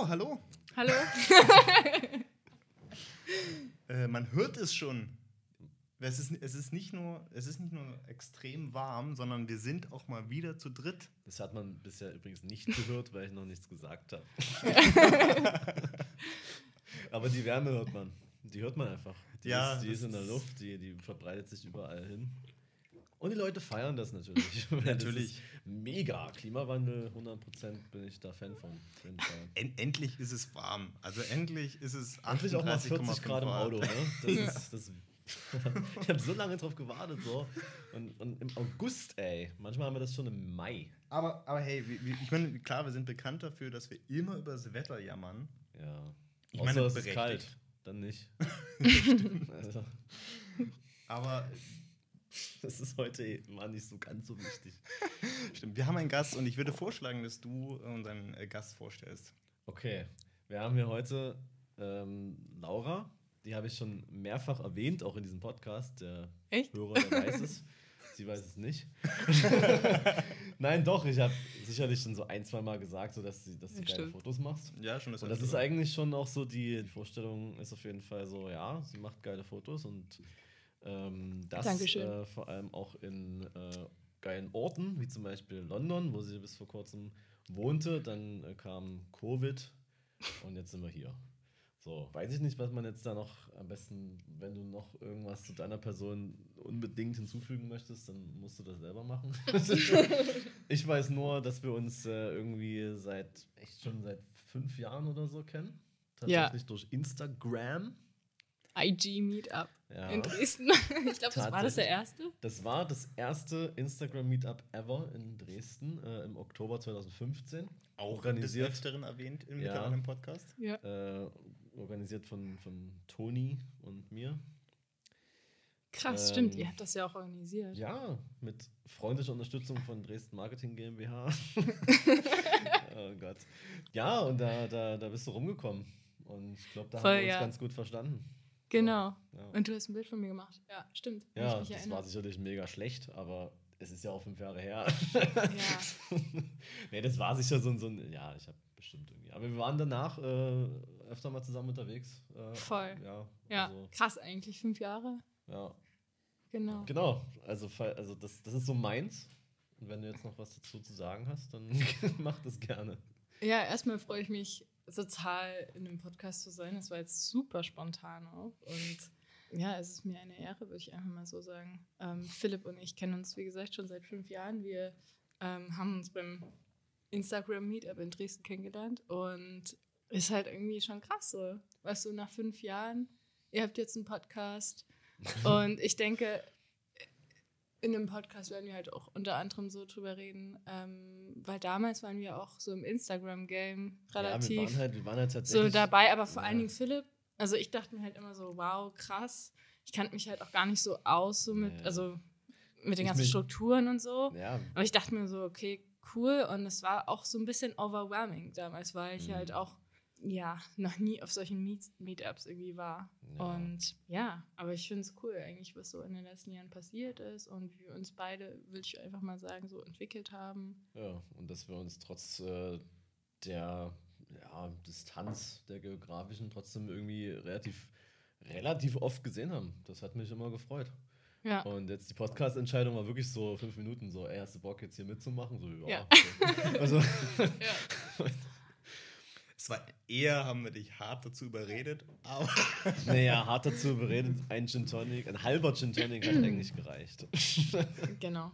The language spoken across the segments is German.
So, hallo. Hallo. Äh, man hört es schon. Es ist, es, ist nicht nur, es ist nicht nur extrem warm, sondern wir sind auch mal wieder zu dritt. Das hat man bisher übrigens nicht gehört, weil ich noch nichts gesagt habe. Aber die Wärme hört man. Die hört man einfach. Die Ja, ist, die ist in der Luft, die, die verbreitet sich überall hin. Und die Leute feiern das natürlich. Das Natürlich. mega. Klimawandel, 100% bin ich da Fan von. auf jeden Fall. En endlich ist es warm. Also endlich ist es Endlich auch mal 40 38,5 Grad im Auto. Ne? Das Ja. ist, das, ich habe so lange drauf gewartet. So. Und, und im August, ey. Manchmal haben wir das schon im Mai. Aber, aber hey, ich meine, klar, wir sind bekannt dafür, dass wir immer über das Wetter jammern. Ja. Ich Außer meine, es ist kalt. Dann nicht. also, Aber das ist heute mal nicht so ganz so wichtig. stimmt, wir haben einen Gast und ich würde vorschlagen, dass du unseren äh, Gast vorstellst. Okay, wir haben hier heute ähm, Laura. Die habe ich schon mehrfach erwähnt, auch in diesem Podcast. Der Echt? Hörer, der weiß es. Sie weiß es nicht. Nein, doch, ich habe sicherlich schon so ein, zwei Mal gesagt, so dass, sie, dass du Ja, geile. Fotos machst. Ja, schon das Und das ist eigentlich schon auch so, die Vorstellung ist auf jeden Fall so, ja, sie macht geile Fotos und ähm, das äh, vor allem auch in äh, geilen Orten, wie zum Beispiel London, wo sie bis vor kurzem wohnte. Dann äh, kam Covid und jetzt sind wir hier. So, weiß ich nicht, was man jetzt da noch am besten, wenn du noch irgendwas zu deiner Person unbedingt hinzufügen möchtest, dann musst du das selber machen. ich weiß nur, dass wir uns äh, irgendwie seit, echt schon seit fünf Jahren oder so kennen. Ja. Tatsächlich durch Instagram. IG Meetup Ja. in Dresden. Ich glaube, das war das der erste. Das war das erste Instagram-Meetup ever in Dresden äh, im Oktober 2015. auch organisiert. des Öfteren erwähnt im Ja. Podcast. Ja. Äh, organisiert von, von Toni und mir. Krass, Ähm, stimmt. Ihr habt das ja auch organisiert. Ja, mit freundlicher Unterstützung von Dresden Marketing GmbH. oh Gott. Ja, und da, da, da bist du rumgekommen. Und ich glaube, da Voll, haben wir uns ja. ganz gut verstanden. Genau. Ja, Und du hast ein Bild von mir gemacht. Ja, stimmt. Ja das erinnere. war sicherlich mega schlecht, aber es ist ja auch fünf Jahre her. Ja. nee, das war sicher so ein, so ein ja, ich habe bestimmt irgendwie. Aber wir waren danach äh, öfter mal zusammen unterwegs. Äh, Voll. Ja, ja, Also, krass eigentlich. Fünf Jahre. ja. Genau. Genau, also, also das, das ist so meins. Und wenn du jetzt noch was dazu zu sagen hast, dann mach das gerne. Ja, erstmal freue ich mich total in dem Podcast zu sein. Das war jetzt super spontan auch. Und ja, es ist mir eine Ehre, würde ich einfach mal so sagen. Ähm, Philipp und ich kennen uns, wie gesagt, schon seit fünf Jahren. Wir ähm, haben uns beim Instagram Meetup in Dresden kennengelernt und ist halt irgendwie schon krass so. Weißt du, nach fünf Jahren, ihr habt jetzt einen Podcast und ich denke, in dem Podcast werden wir halt auch unter anderem so drüber reden, ähm, weil damals waren wir auch so im Instagram-Game Ja, wir relativ waren halt, wir waren halt so tatsächlich. dabei, aber vor Ja. allen Dingen Philipp. Also ich dachte mir halt immer so, wow, krass. Ich kannte mich halt auch gar nicht so aus, so mit, Ja. also mit den Ich ganzen Strukturen und so. Ja, Aber ich dachte mir so, okay, cool. Und es war auch so ein bisschen overwhelming damals, weil ich Mhm. halt auch, ja, noch nie auf solchen Meet Meetups irgendwie war. Ja. Und ja, aber ich finde es cool eigentlich, was so in den letzten Jahren passiert ist und wie wir uns beide, will ich einfach mal sagen, so entwickelt haben. ja, und dass wir uns trotz äh, der ja, Distanz der geografischen trotzdem irgendwie relativ, relativ oft gesehen haben. Das hat mich immer gefreut. Ja. Und jetzt die Podcast-Entscheidung war wirklich so fünf Minuten, so, ey, hast du Bock jetzt hier mitzumachen? So, ja. Ja. Also, ja. Es war eher, haben wir dich hart dazu überredet, aber naja, hart dazu beredet, ein Gin Tonic, ein halber Gin Tonic hat eigentlich gereicht. Genau.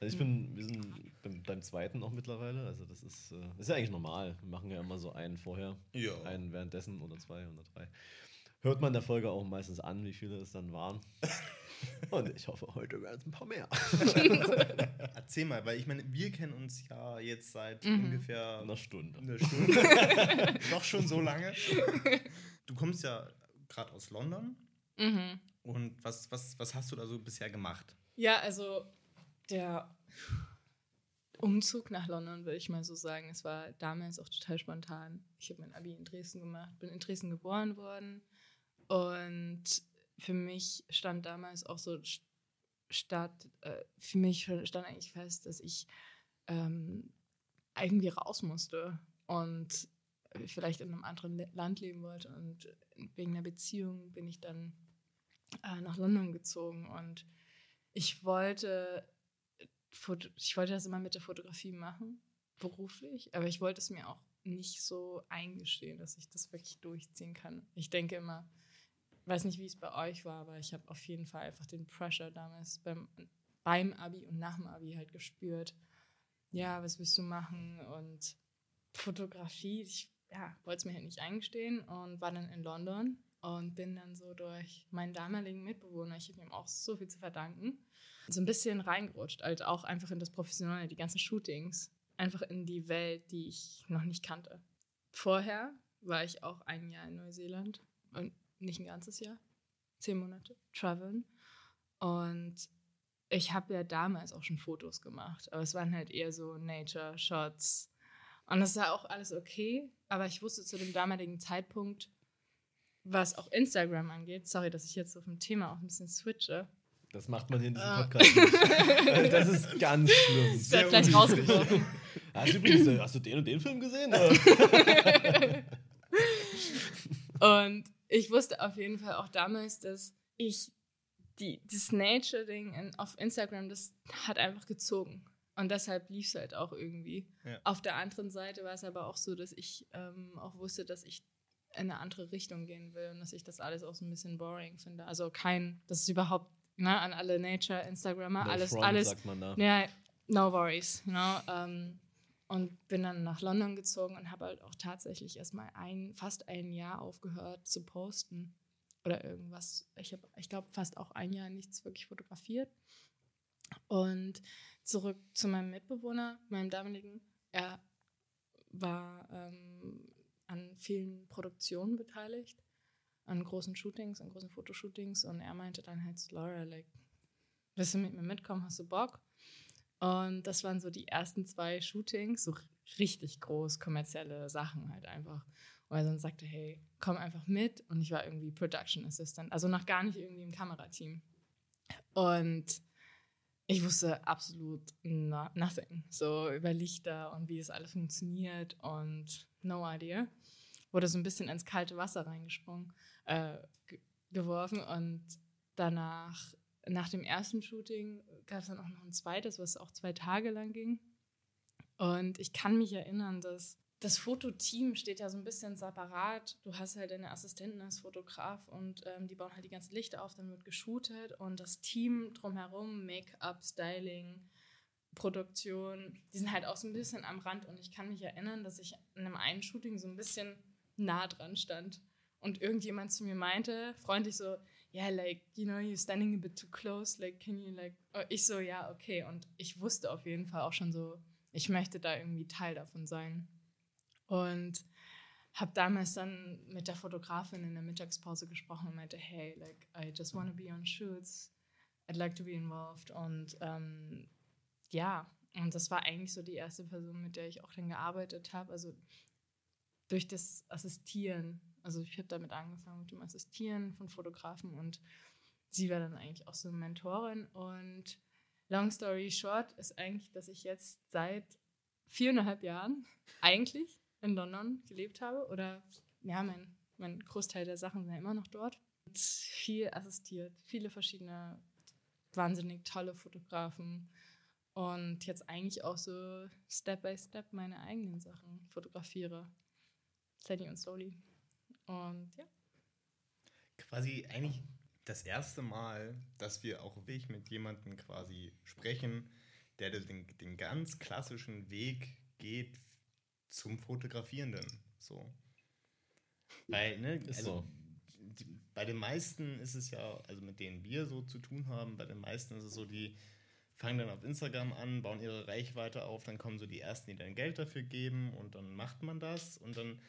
Also ich bin, wir sind beim, beim zweiten auch mittlerweile, also das ist, äh, ist ja eigentlich normal. Wir machen ja immer so einen vorher, ja. einen währenddessen oder zwei oder drei. Hört man der Folge auch meistens an, wie viele es dann waren. Und ich hoffe, heute werden es ein paar mehr. Erzähl mal, weil ich meine, wir kennen uns ja jetzt seit Mhm. ungefähr Eine Stunde. eine Stunde. Doch schon so lange. Du kommst ja gerade aus London. Mhm. Und was, was, was hast du da so bisher gemacht? Ja, also der Umzug nach London, würde ich mal so sagen, es war damals auch total spontan. Ich habe mein Abi in Dresden gemacht, bin in Dresden geboren worden und für mich stand damals auch so st- statt, äh, für mich stand eigentlich fest, dass ich ähm, irgendwie raus musste und vielleicht in einem anderen Land leben wollte. Und wegen einer Beziehung bin ich dann äh, nach London gezogen und ich wollte, ich wollte das immer mit der Fotografie machen, beruflich, aber ich wollte es mir auch nicht so eingestehen, dass ich das wirklich durchziehen kann. Ich denke immer, weiß nicht, wie es bei euch war, aber ich habe auf jeden Fall einfach den Pressure damals beim, beim Abi und nach dem Abi halt gespürt. Ja, was willst du machen? Und Fotografie, ich ja, wollte es mir halt nicht eingestehen und war dann in London und bin dann so durch meinen damaligen Mitbewohner, ich habe ihm auch so viel zu verdanken, so ein bisschen reingerutscht, halt auch einfach in das Professionelle, die ganzen Shootings, einfach in die Welt, die ich noch nicht kannte. Vorher war ich auch ein Jahr in Neuseeland und nicht ein ganzes Jahr, zehn Monate, traveln. Und ich habe ja damals auch schon Fotos gemacht, aber es waren halt eher so Nature-Shots. Und das war auch alles okay, aber ich wusste zu dem damaligen Zeitpunkt, was auch Instagram angeht, sorry, dass ich jetzt auf dem Thema auch ein bisschen switche. Das macht man hier in diesem ah. Podcast nicht. das ist ganz schlimm. Das wird gleich rausgeworfen. Hast du übrigens, äh, hast du den und den Film gesehen? und ich wusste auf jeden Fall auch damals, dass ich die, das Nature-Ding auf Instagram, das hat einfach gezogen. Und deshalb lief es halt auch irgendwie. Ja. Auf der anderen Seite war es aber auch so, dass ich ähm, auch wusste, dass ich in eine andere Richtung gehen will und dass ich das alles auch so ein bisschen boring finde. Also kein, das ist überhaupt, ne, an alle Nature-Instagrammer, no alles, front, alles. Sagt man da. Ja, no worries, you know, ähm, und bin dann nach London gezogen und habe halt auch tatsächlich erstmal ein, fast ein Jahr aufgehört zu posten oder irgendwas. Ich habe, ich glaube, fast auch ein Jahr nichts wirklich fotografiert. Und zurück zu meinem Mitbewohner, meinem damaligen. Er war ähm, an vielen Produktionen beteiligt, an großen Shootings, an großen Fotoshootings und er meinte dann halt, Laura, like, willst du mit mir mitkommen, hast du Bock? Und das waren so die ersten zwei Shootings, so richtig groß kommerzielle Sachen halt einfach. Und er dann sagte, hey, komm einfach mit. Und ich war irgendwie Production Assistant, also noch gar nicht irgendwie im Kamerateam. Und ich wusste absolut no nothing. So über Lichter und wie das alles funktioniert und no idea. Wurde so ein bisschen ins kalte Wasser reingesprungen, äh, geworfen und danach, nach dem ersten Shooting, gab es dann auch noch ein zweites, was auch zwei Tage lang ging. Und ich kann mich erinnern, dass das Fototeam steht ja so ein bisschen separat. Du hast halt deine Assistenten als Fotograf und ähm, die bauen halt die ganzen Lichter auf, dann wird geshootet und das Team drumherum, Make-up, Styling, Produktion, die sind halt auch so ein bisschen am Rand und ich kann mich erinnern, dass ich in einem einen Shooting so ein bisschen nah dran stand und irgendjemand zu mir meinte, freundlich so, yeah, like, you know, you're standing a bit too close, like, can you, like, oh, ich so, ja, okay und ich wusste auf jeden Fall auch schon so, ich möchte da irgendwie Teil davon sein. Und habe damals dann mit der Fotografin in der Mittagspause gesprochen und meinte, hey, like, I just want to be on shoots. I'd like to be involved. Und ähm, ja, und das war eigentlich so die erste Person, mit der ich auch dann gearbeitet habe. Also durch das Assistieren. Also ich habe damit angefangen mit dem Assistieren von Fotografen und sie war dann eigentlich auch so eine Mentorin. Und long story short ist eigentlich, dass ich jetzt seit viereinhalb Jahren eigentlich in London gelebt habe. Oder ja, mein, mein Großteil der Sachen ja immer noch dort. Und viel assistiert, viele verschiedene wahnsinnig tolle Fotografen. Und jetzt eigentlich auch so Step by Step meine eigenen Sachen fotografiere. Steady und slowly. Und ja. Quasi eigentlich das erste Mal, dass wir auch wirklich mit jemandem quasi sprechen, der den, den ganz klassischen Weg geht zum Fotografierenden. So. Weil, ne, ist also, so. Die, bei den meisten ist es ja, also mit denen wir so zu tun haben, bei den meisten ist es so, die fangen dann auf Instagram an, bauen ihre Reichweite auf, dann kommen so die ersten, die dann Geld dafür geben und dann macht man das und dann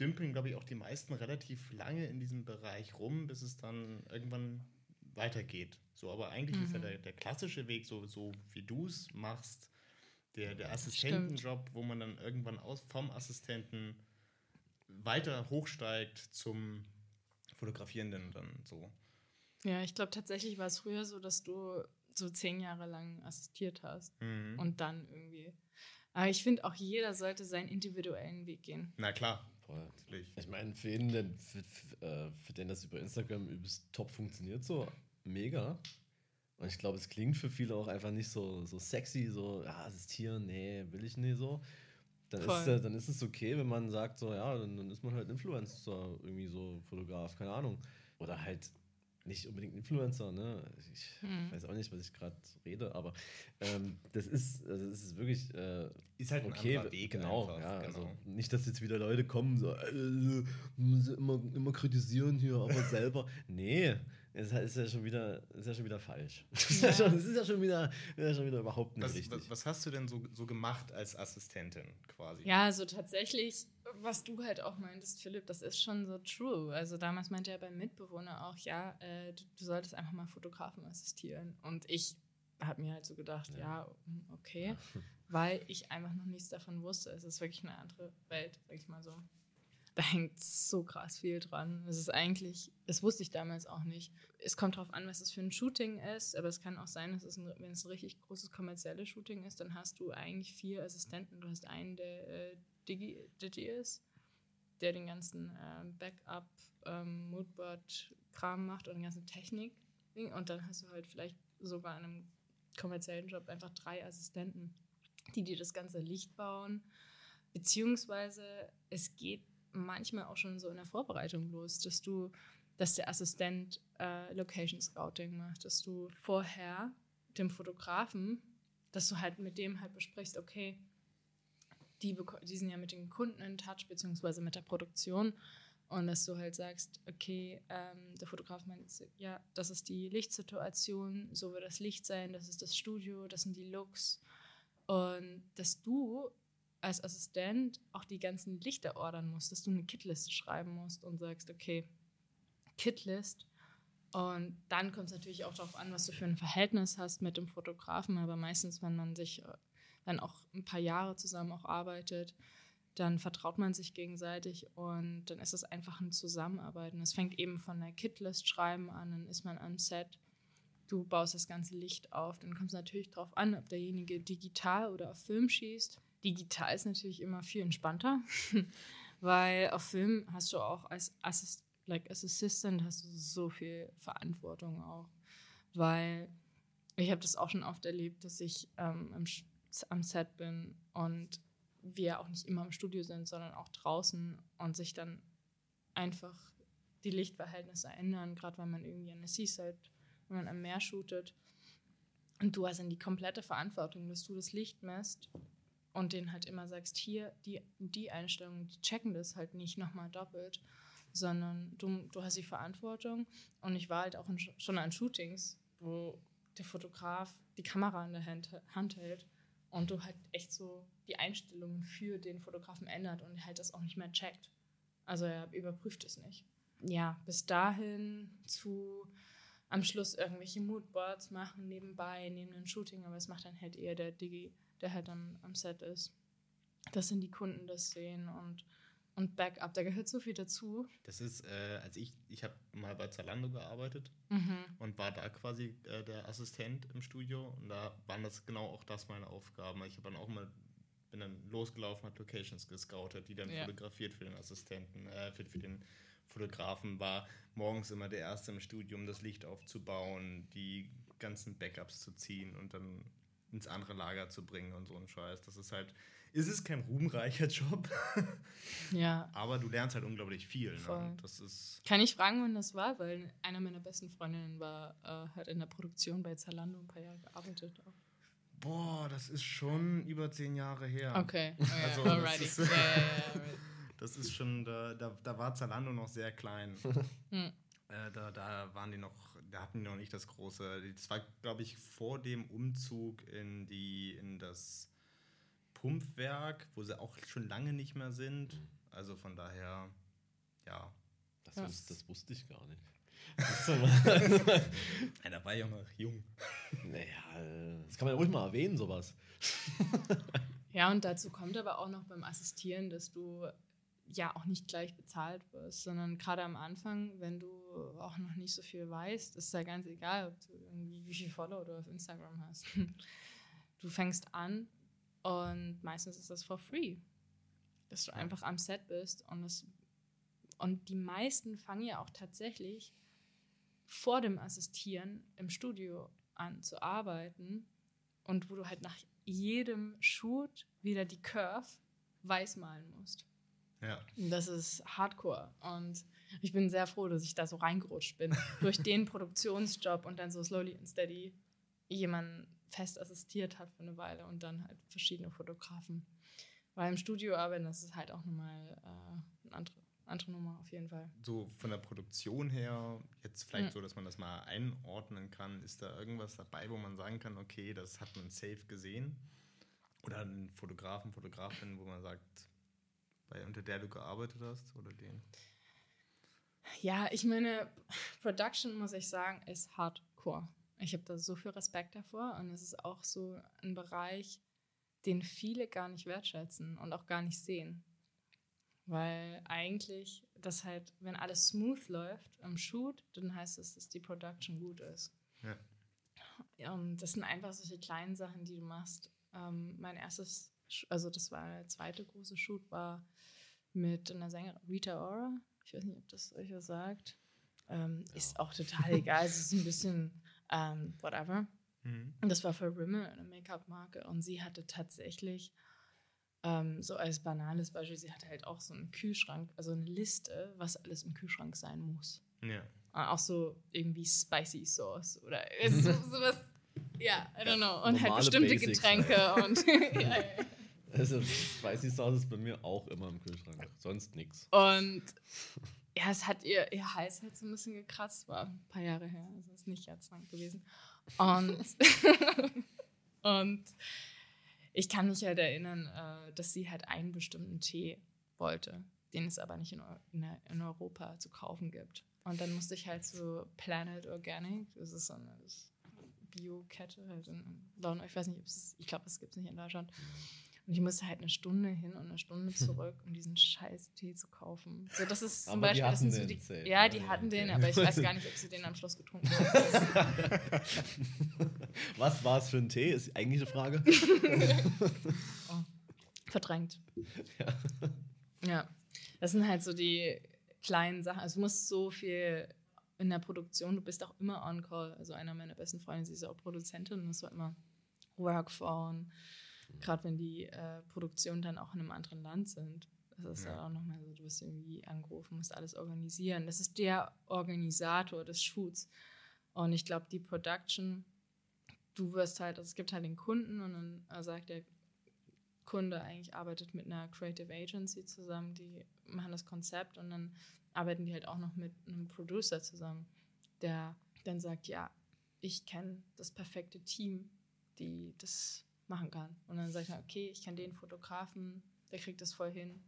dümpeln, glaube ich, auch die meisten relativ lange in diesem Bereich rum, bis es dann irgendwann weitergeht. So, aber eigentlich mhm. ist ja mhm. der, der klassische Weg, so, so wie du es machst, der, der Assistentenjob, wo man dann irgendwann aus, vom Assistenten weiter hochsteigt zum Fotografierenden dann so. Ja, ich glaube tatsächlich war es früher so, dass du so zehn Jahre lang assistiert hast mhm. und dann irgendwie Aber ich finde, auch jeder sollte seinen individuellen Weg gehen. Na klar, Voll. natürlich. Ich meine, für jeden, der, für, für, äh, für den das über Instagram übelst top funktioniert, so mega. Und ich glaube, es klingt für viele auch einfach nicht so, so sexy, so, ja, assistieren, nee, will ich nicht so. Dann Voll. ist, dann ist es okay, wenn man sagt, so, ja, dann, dann ist man halt Influencer, irgendwie so Fotograf, keine Ahnung. Oder halt nicht unbedingt Influencer, ne? Ich Hm. weiß auch nicht, was ich gerade rede, aber ähm, das ist, also das ist wirklich äh, Ist halt ein okay, anderer Weg genau, einfach, ja, genau. Also nicht, dass jetzt wieder Leute kommen, so äh, immer, immer kritisieren hier, aber selber. Nee, es ist ja schon wieder, ist ja schon wieder falsch. Das ist ja, Ja. schon, das ist ja schon wieder, ist ja schon wieder überhaupt nicht Was, richtig. was, was hast du denn so, so gemacht als Assistentin quasi? Ja, also tatsächlich, was du halt auch meintest, Philipp, das ist schon so true. Also damals meinte er beim Mitbewohner auch, ja, äh, du, du solltest einfach mal Fotografen assistieren. Und ich habe mir halt so gedacht, ja, mm, okay, weil ich einfach noch nichts davon wusste. Es ist wirklich eine andere Welt, sag ich mal so. Da hängt so krass viel dran. Es ist eigentlich, das wusste ich damals auch nicht. Es kommt darauf an, was es für ein Shooting ist, aber es kann auch sein, dass es ein, wenn es ein richtig großes kommerzielles Shooting ist, dann hast du eigentlich vier Assistenten. Du hast einen, der äh, Digi, Digi ist, der den ganzen ähm, Backup, ähm, Moodboard-Kram macht und die ganze Technik. Und dann hast du halt vielleicht sogar in einem kommerziellen Job einfach drei Assistenten, die dir das ganze Licht bauen. Beziehungsweise es geht manchmal auch schon so in der Vorbereitung los, dass du, dass der Assistent äh, Location Scouting macht, dass du vorher dem Fotografen, dass du halt mit dem halt besprichst, okay, die, die sind ja mit den Kunden in Touch, beziehungsweise mit der Produktion. Und dass du halt sagst, okay, ähm, der Fotograf meint, ja, das ist die Lichtsituation, so wird das Licht sein, das ist das Studio, das sind die Looks. Und dass du als Assistent auch die ganzen Lichter ordern musst, dass du eine Kitliste schreiben musst und sagst, okay, Kitlist. Und dann kommt es natürlich auch darauf an, was du für ein Verhältnis hast mit dem Fotografen. Aber meistens, wenn man sich äh, dann auch ein paar Jahre zusammen auch arbeitet, dann vertraut man sich gegenseitig und dann ist es einfach ein Zusammenarbeiten. Es fängt eben von der Kitlist schreiben an, dann ist man am Set, du baust das ganze Licht auf, dann kommt es natürlich darauf an, ob derjenige digital oder auf Film schießt. Digital ist natürlich immer viel entspannter, weil auf Film hast du auch als Assist like as Assistant hast du so viel Verantwortung auch, weil ich habe das auch schon oft erlebt, dass ich ähm, am, am Set bin und wir auch nicht immer im Studio sind, sondern auch draußen und sich dann einfach die Lichtverhältnisse ändern, gerade wenn man irgendwie an der Seaside, wenn man am Meer shootet. Und du hast dann die komplette Verantwortung, dass du das Licht messt und denen halt immer sagst, hier, die, die Einstellungen, die checken das halt nicht nochmal doppelt, sondern du, du hast die Verantwortung. Und ich war halt auch in, schon an Shootings, wo der Fotograf die Kamera in der Hand, Hand hält und du halt echt so die Einstellungen für den Fotografen ändert und halt das auch nicht mehr checkt. Also er überprüft es nicht. Ja, bis dahin zu am Schluss irgendwelche Moodboards machen nebenbei, neben dem Shooting, aber es macht dann halt eher der Digi, der halt dann am Set ist. Dass dann die Kunden das sehen und, und Backup, da gehört so viel dazu. Das ist, äh, als ich, ich habe mal bei Zalando gearbeitet Mhm. und war da quasi äh, der Assistent im Studio und da waren das genau auch das meine Aufgaben. Ich habe dann auch mal bin dann losgelaufen, habe Locations gescoutet, die dann Ja. fotografiert für den Assistenten, äh, für, für den Fotografen, war morgens immer der Erste im Studio, um das Licht aufzubauen, die ganzen Backups zu ziehen und dann ins andere Lager zu bringen und so ein Scheiß. Das ist halt, es ist kein ruhmreicher Job, Ja. aber du lernst halt unglaublich viel. Ne? Das ist Kann ich fragen, wann das war? Weil einer meiner besten Freundinnen war, äh, hat in der Produktion bei Zalando ein paar Jahre gearbeitet. Auch. Boah, das ist schon über zehn Jahre her. Okay, oh, ja. Also, das alrighty. ist- ja, ja, ja, right. Das ist schon, da, da, da war Zalando noch sehr klein. Hm. äh, da, da waren die noch, da hatten die noch nicht das große. Das war, glaube ich, vor dem Umzug in die, in das Pumpwerk, wo sie auch schon lange nicht mehr sind. Also von daher, ja. Das, Ja. wus- das wusste ich gar nicht. Ja da war ich auch noch jung. naja, das kann man ja ruhig mal erwähnen, sowas. Ja, und dazu kommt aber auch noch beim Assistieren, dass du ja auch nicht gleich bezahlt wirst, sondern gerade am Anfang, wenn du auch noch nicht so viel weißt, ist ja ganz egal, ob du irgendwie wie viel Follower du auf Instagram hast. Du fängst an Und meistens ist das for free. Dass du einfach am Set bist und das und die meisten fangen ja auch tatsächlich vor dem Assistieren im Studio an zu arbeiten und wo du halt nach jedem Shoot wieder die Curve weiß malen musst. Ja. Das ist Hardcore. Und ich bin sehr froh, dass ich da so reingerutscht bin. durch den Produktionsjob und dann so slowly and steady jemanden fest assistiert hat für eine Weile und dann halt verschiedene Fotografen. Weil im Studio arbeiten, das ist halt auch nochmal äh, eine andere, andere Nummer auf jeden Fall. So von der Produktion her, jetzt vielleicht Mhm. so, dass man das mal einordnen kann, ist da irgendwas dabei, wo man sagen kann, okay, das hat man safe gesehen? Oder einen Fotografen, Fotografin, wo man sagt, bei, unter der du gearbeitet hast oder den? Ja, ich meine, Production, muss ich sagen, ist hardcore. Ich habe da so viel Respekt davor und es ist auch so ein Bereich, den viele gar nicht wertschätzen und auch gar nicht sehen. Weil eigentlich, das halt, wenn alles smooth läuft am Shoot, dann heißt es, dass die Production gut ist. Ja. Und das sind einfach solche kleinen Sachen, die du machst. Ähm, mein erstes, also das war der zweite große Shoot, war mit einer Sängerin, Rita Ora. Ich weiß nicht, ob das euch was sagt. Ähm, Ist auch total egal. es ist ein bisschen ähm, whatever. Mhm. Und das war für Rimmel, eine Make-up-Marke. Und sie hatte tatsächlich, ähm, so als banales Beispiel, sie hatte halt auch so einen Kühlschrank, also eine Liste, was alles im Kühlschrank sein muss. Ja. Und auch so irgendwie Spicy Sauce oder so, sowas. Ja, I don't know. Und halt Normale bestimmte Basics. Getränke und. ja, ja. Also, Spicy Sauce ist bei mir auch immer im Kühlschrank. Sonst nichts. Und ja, es hat ihr, ihr Hals halt so ein bisschen gekratzt, war ein paar Jahre her, also ist nicht ganz lang gewesen. Und, und ich kann mich halt erinnern, äh, dass sie halt einen bestimmten Tee wollte, den es aber nicht in, Europa zu kaufen gibt. Und dann musste ich halt so Planet Organic, das ist so eine Bio-Kette halt in London, ich weiß nicht, ob es, ich glaube, es gibt es nicht in Deutschland. Und ich musste halt eine Stunde hin und eine Stunde zurück, um diesen scheiß Tee zu kaufen. So, das ist zum Aber die Beispiel, das sind so die, safe, ja, ja, die ja, hatten den, aber ich weiß gar nicht, ob sie den am Schluss getrunken haben. Was war es für ein Tee? Ist eigentlich eine Frage. Verdrängt. Ja. Das sind halt so die kleinen Sachen. Also du musst so viel in der Produktion, du bist auch immer on call. Also einer meiner besten Freunde, sie ist auch Produzentin und es war immer Workphone. Gerade wenn die äh, Produktionen dann auch in einem anderen Land sind. Das ist ja, Ja. auch nochmal so, du wirst irgendwie angerufen, musst alles organisieren. Das ist der Organisator des Shoots. Und ich glaube, die Production, du wirst halt, also es gibt halt den Kunden und dann äh, sagt der Kunde eigentlich arbeitet mit einer Creative Agency zusammen, die machen das Konzept und dann arbeiten die halt auch noch mit einem Producer zusammen, der dann sagt, ja, ich kenne das perfekte Team, die das machen kann. Und dann sagt er, okay, ich kenne den Fotografen, der kriegt das voll hin.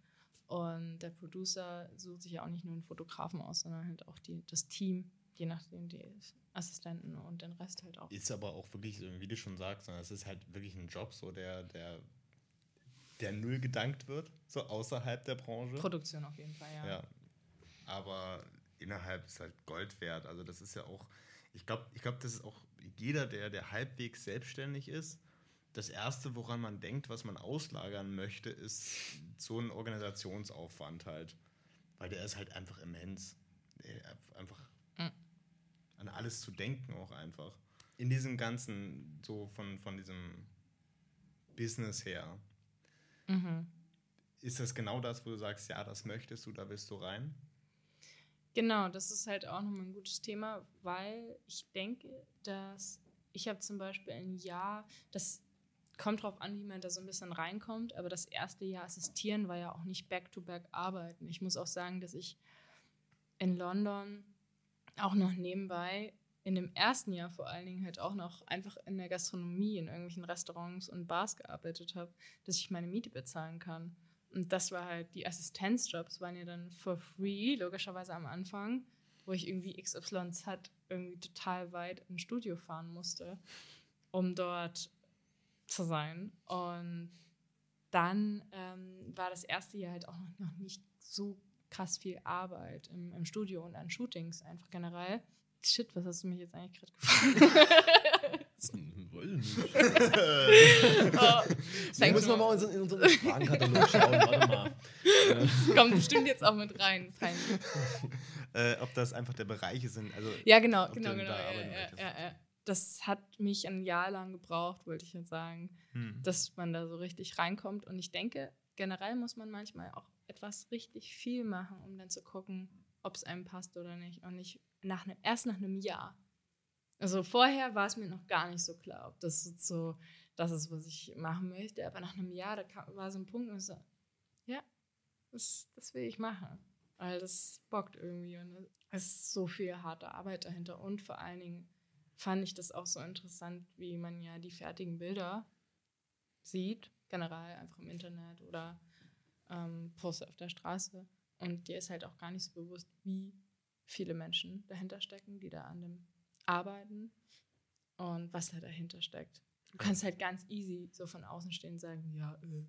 Und der Producer sucht sich ja auch nicht nur einen Fotografen aus, sondern halt auch die, das Team, je nachdem die Assistenten und den Rest halt auch. Ist aber auch wirklich, wie du schon sagst, es ist halt wirklich ein Job, so der, der, der null gedankt wird, so außerhalb der Branche. Produktion auf jeden Fall, ja. Ja. Aber innerhalb ist halt Gold wert. Also das ist ja auch, ich glaube, ich glaub, das ist auch jeder, der, der halbwegs selbstständig ist, das Erste, woran man denkt, was man auslagern möchte, ist so ein Organisationsaufwand halt. Weil der ist halt einfach immens. Einfach Mhm. an alles zu denken auch einfach. In diesem ganzen, so von, von diesem Business her, Mhm. ist das genau das, wo du sagst, ja, das möchtest du, da bist du rein? Genau, das ist halt auch nochmal ein gutes Thema, weil ich denke, dass ich habe zum Beispiel ein Jahr, das kommt drauf an, wie man da so ein bisschen reinkommt, aber das erste Jahr assistieren war ja auch nicht back-to-back arbeiten. Ich muss auch sagen, dass ich in London auch noch nebenbei in dem ersten Jahr vor allen Dingen halt auch noch einfach in der Gastronomie, in irgendwelchen Restaurants und Bars gearbeitet habe, dass ich meine Miete bezahlen kann. Und das war halt, die Assistenzjobs waren ja dann for free, logischerweise am Anfang, wo ich irgendwie XYZ irgendwie total weit ins Studio fahren musste, um dort zu sein. Und dann ähm, war das erste Jahr halt auch noch nicht so krass viel Arbeit im, im Studio und an Shootings einfach generell. Shit, was hast du mich jetzt eigentlich gerade gefragt? Oh, Da müssen wir mal in, unseren Fragenkatalog schauen. Warte mal. Kommt bestimmt jetzt auch mit rein. Äh, ob das einfach der Bereiche sind. Also, Ja, genau, genau, genau. Ja, ja, ja. Das hat mich ein Jahr lang gebraucht, wollte ich jetzt sagen, hm. dass man da so richtig reinkommt. Und ich denke, generell muss man manchmal auch etwas richtig viel machen, um dann zu gucken, ob es einem passt oder nicht. Und nicht nach ne, erst nach einem Jahr. Also vorher war es mir noch gar nicht so klar, ob das so das ist, was ich machen möchte. Aber nach einem Jahr, da kam, war so ein Punkt, wo ich so, ja, das, das will ich machen. Weil das bockt irgendwie. Und es ist so viel harte Arbeit dahinter. Und vor allen Dingen fand ich das auch so interessant, wie man ja die fertigen Bilder sieht, generell einfach im Internet oder ähm, Poster auf der Straße. Und dir ist halt auch gar nicht so bewusst, wie viele Menschen dahinter stecken, die da an dem arbeiten und was da dahinter steckt. Du kannst halt ganz easy so von außen stehen und sagen, ja, äh,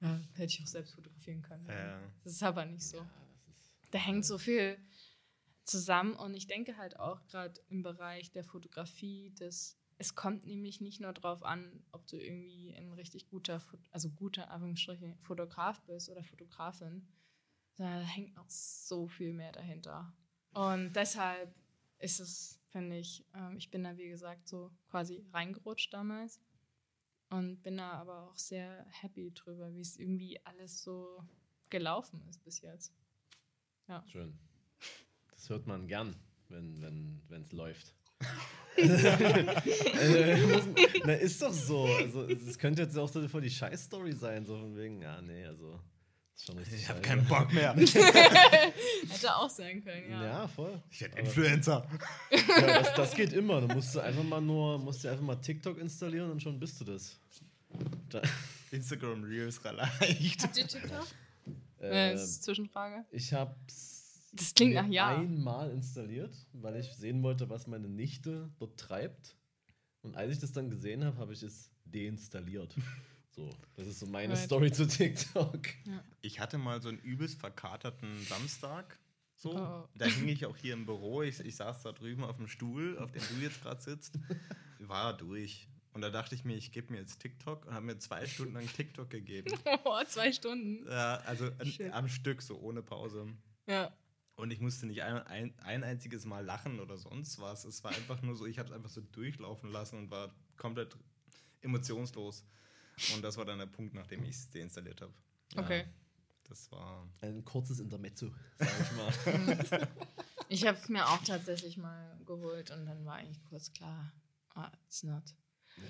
ja hätte ich auch selbst fotografieren können. Ja. Das ist aber nicht so ja, da hängt so viel zusammen und ich denke halt auch gerade im Bereich der Fotografie, dass es kommt nämlich nicht nur darauf an, ob du irgendwie ein richtig guter, also guter Anführungsstrichen Fotograf bist oder Fotografin, sondern da hängt noch so viel mehr dahinter. Und deshalb ist es, finde ich, ähm, ich bin da wie gesagt so quasi reingerutscht damals und bin da aber auch sehr happy drüber, wie es irgendwie alles so gelaufen ist bis jetzt. schön. Das hört man gern, wenn wenn es läuft. also, na, ist doch so. Also, es könnte jetzt auch so voll die Scheiß-Story sein, so von wegen, ja, nee, also. Ich habe keinen Bock mehr. Hätte auch sein können, ja. Ja, voll. Ich werde Aber- Influencer. Ja, das, das geht immer. Du musst du einfach mal nur, musst dir einfach mal TikTok installieren und schon bist du das. Da, Instagram Reels reicht. Habt ihr TikTok? äh, Äh, das ist Zwischenfrage. ich hab's Das klingt nach Ja. einmal installiert, weil ich sehen wollte, was meine Nichte dort treibt. Und als ich das dann gesehen habe, habe ich es deinstalliert. So, das ist so meine Right. Story zu TikTok. Ich hatte mal so einen übelst verkaterten Samstag. So, Oh. da hing ich auch hier im Büro. Ich, ich saß da drüben auf dem Stuhl, auf dem du jetzt gerade sitzt. War durch. Und da dachte ich mir, ich gebe mir jetzt TikTok und habe mir zwei Stunden lang TikTok gegeben. Oh, zwei Stunden. Ja, also an, Shit. am Stück, so ohne Pause. Ja. Und ich musste nicht ein, ein, ein einziges Mal lachen oder sonst was. Es war einfach nur so, ich habe es einfach so durchlaufen lassen und war komplett emotionslos. Und das war dann der Punkt, nachdem ich es deinstalliert habe. Okay. Das war. Ein kurzes Intermezzo, sag ich mal. Ich habe es mir auch tatsächlich mal geholt und dann war eigentlich kurz klar, ah, it's not. ja.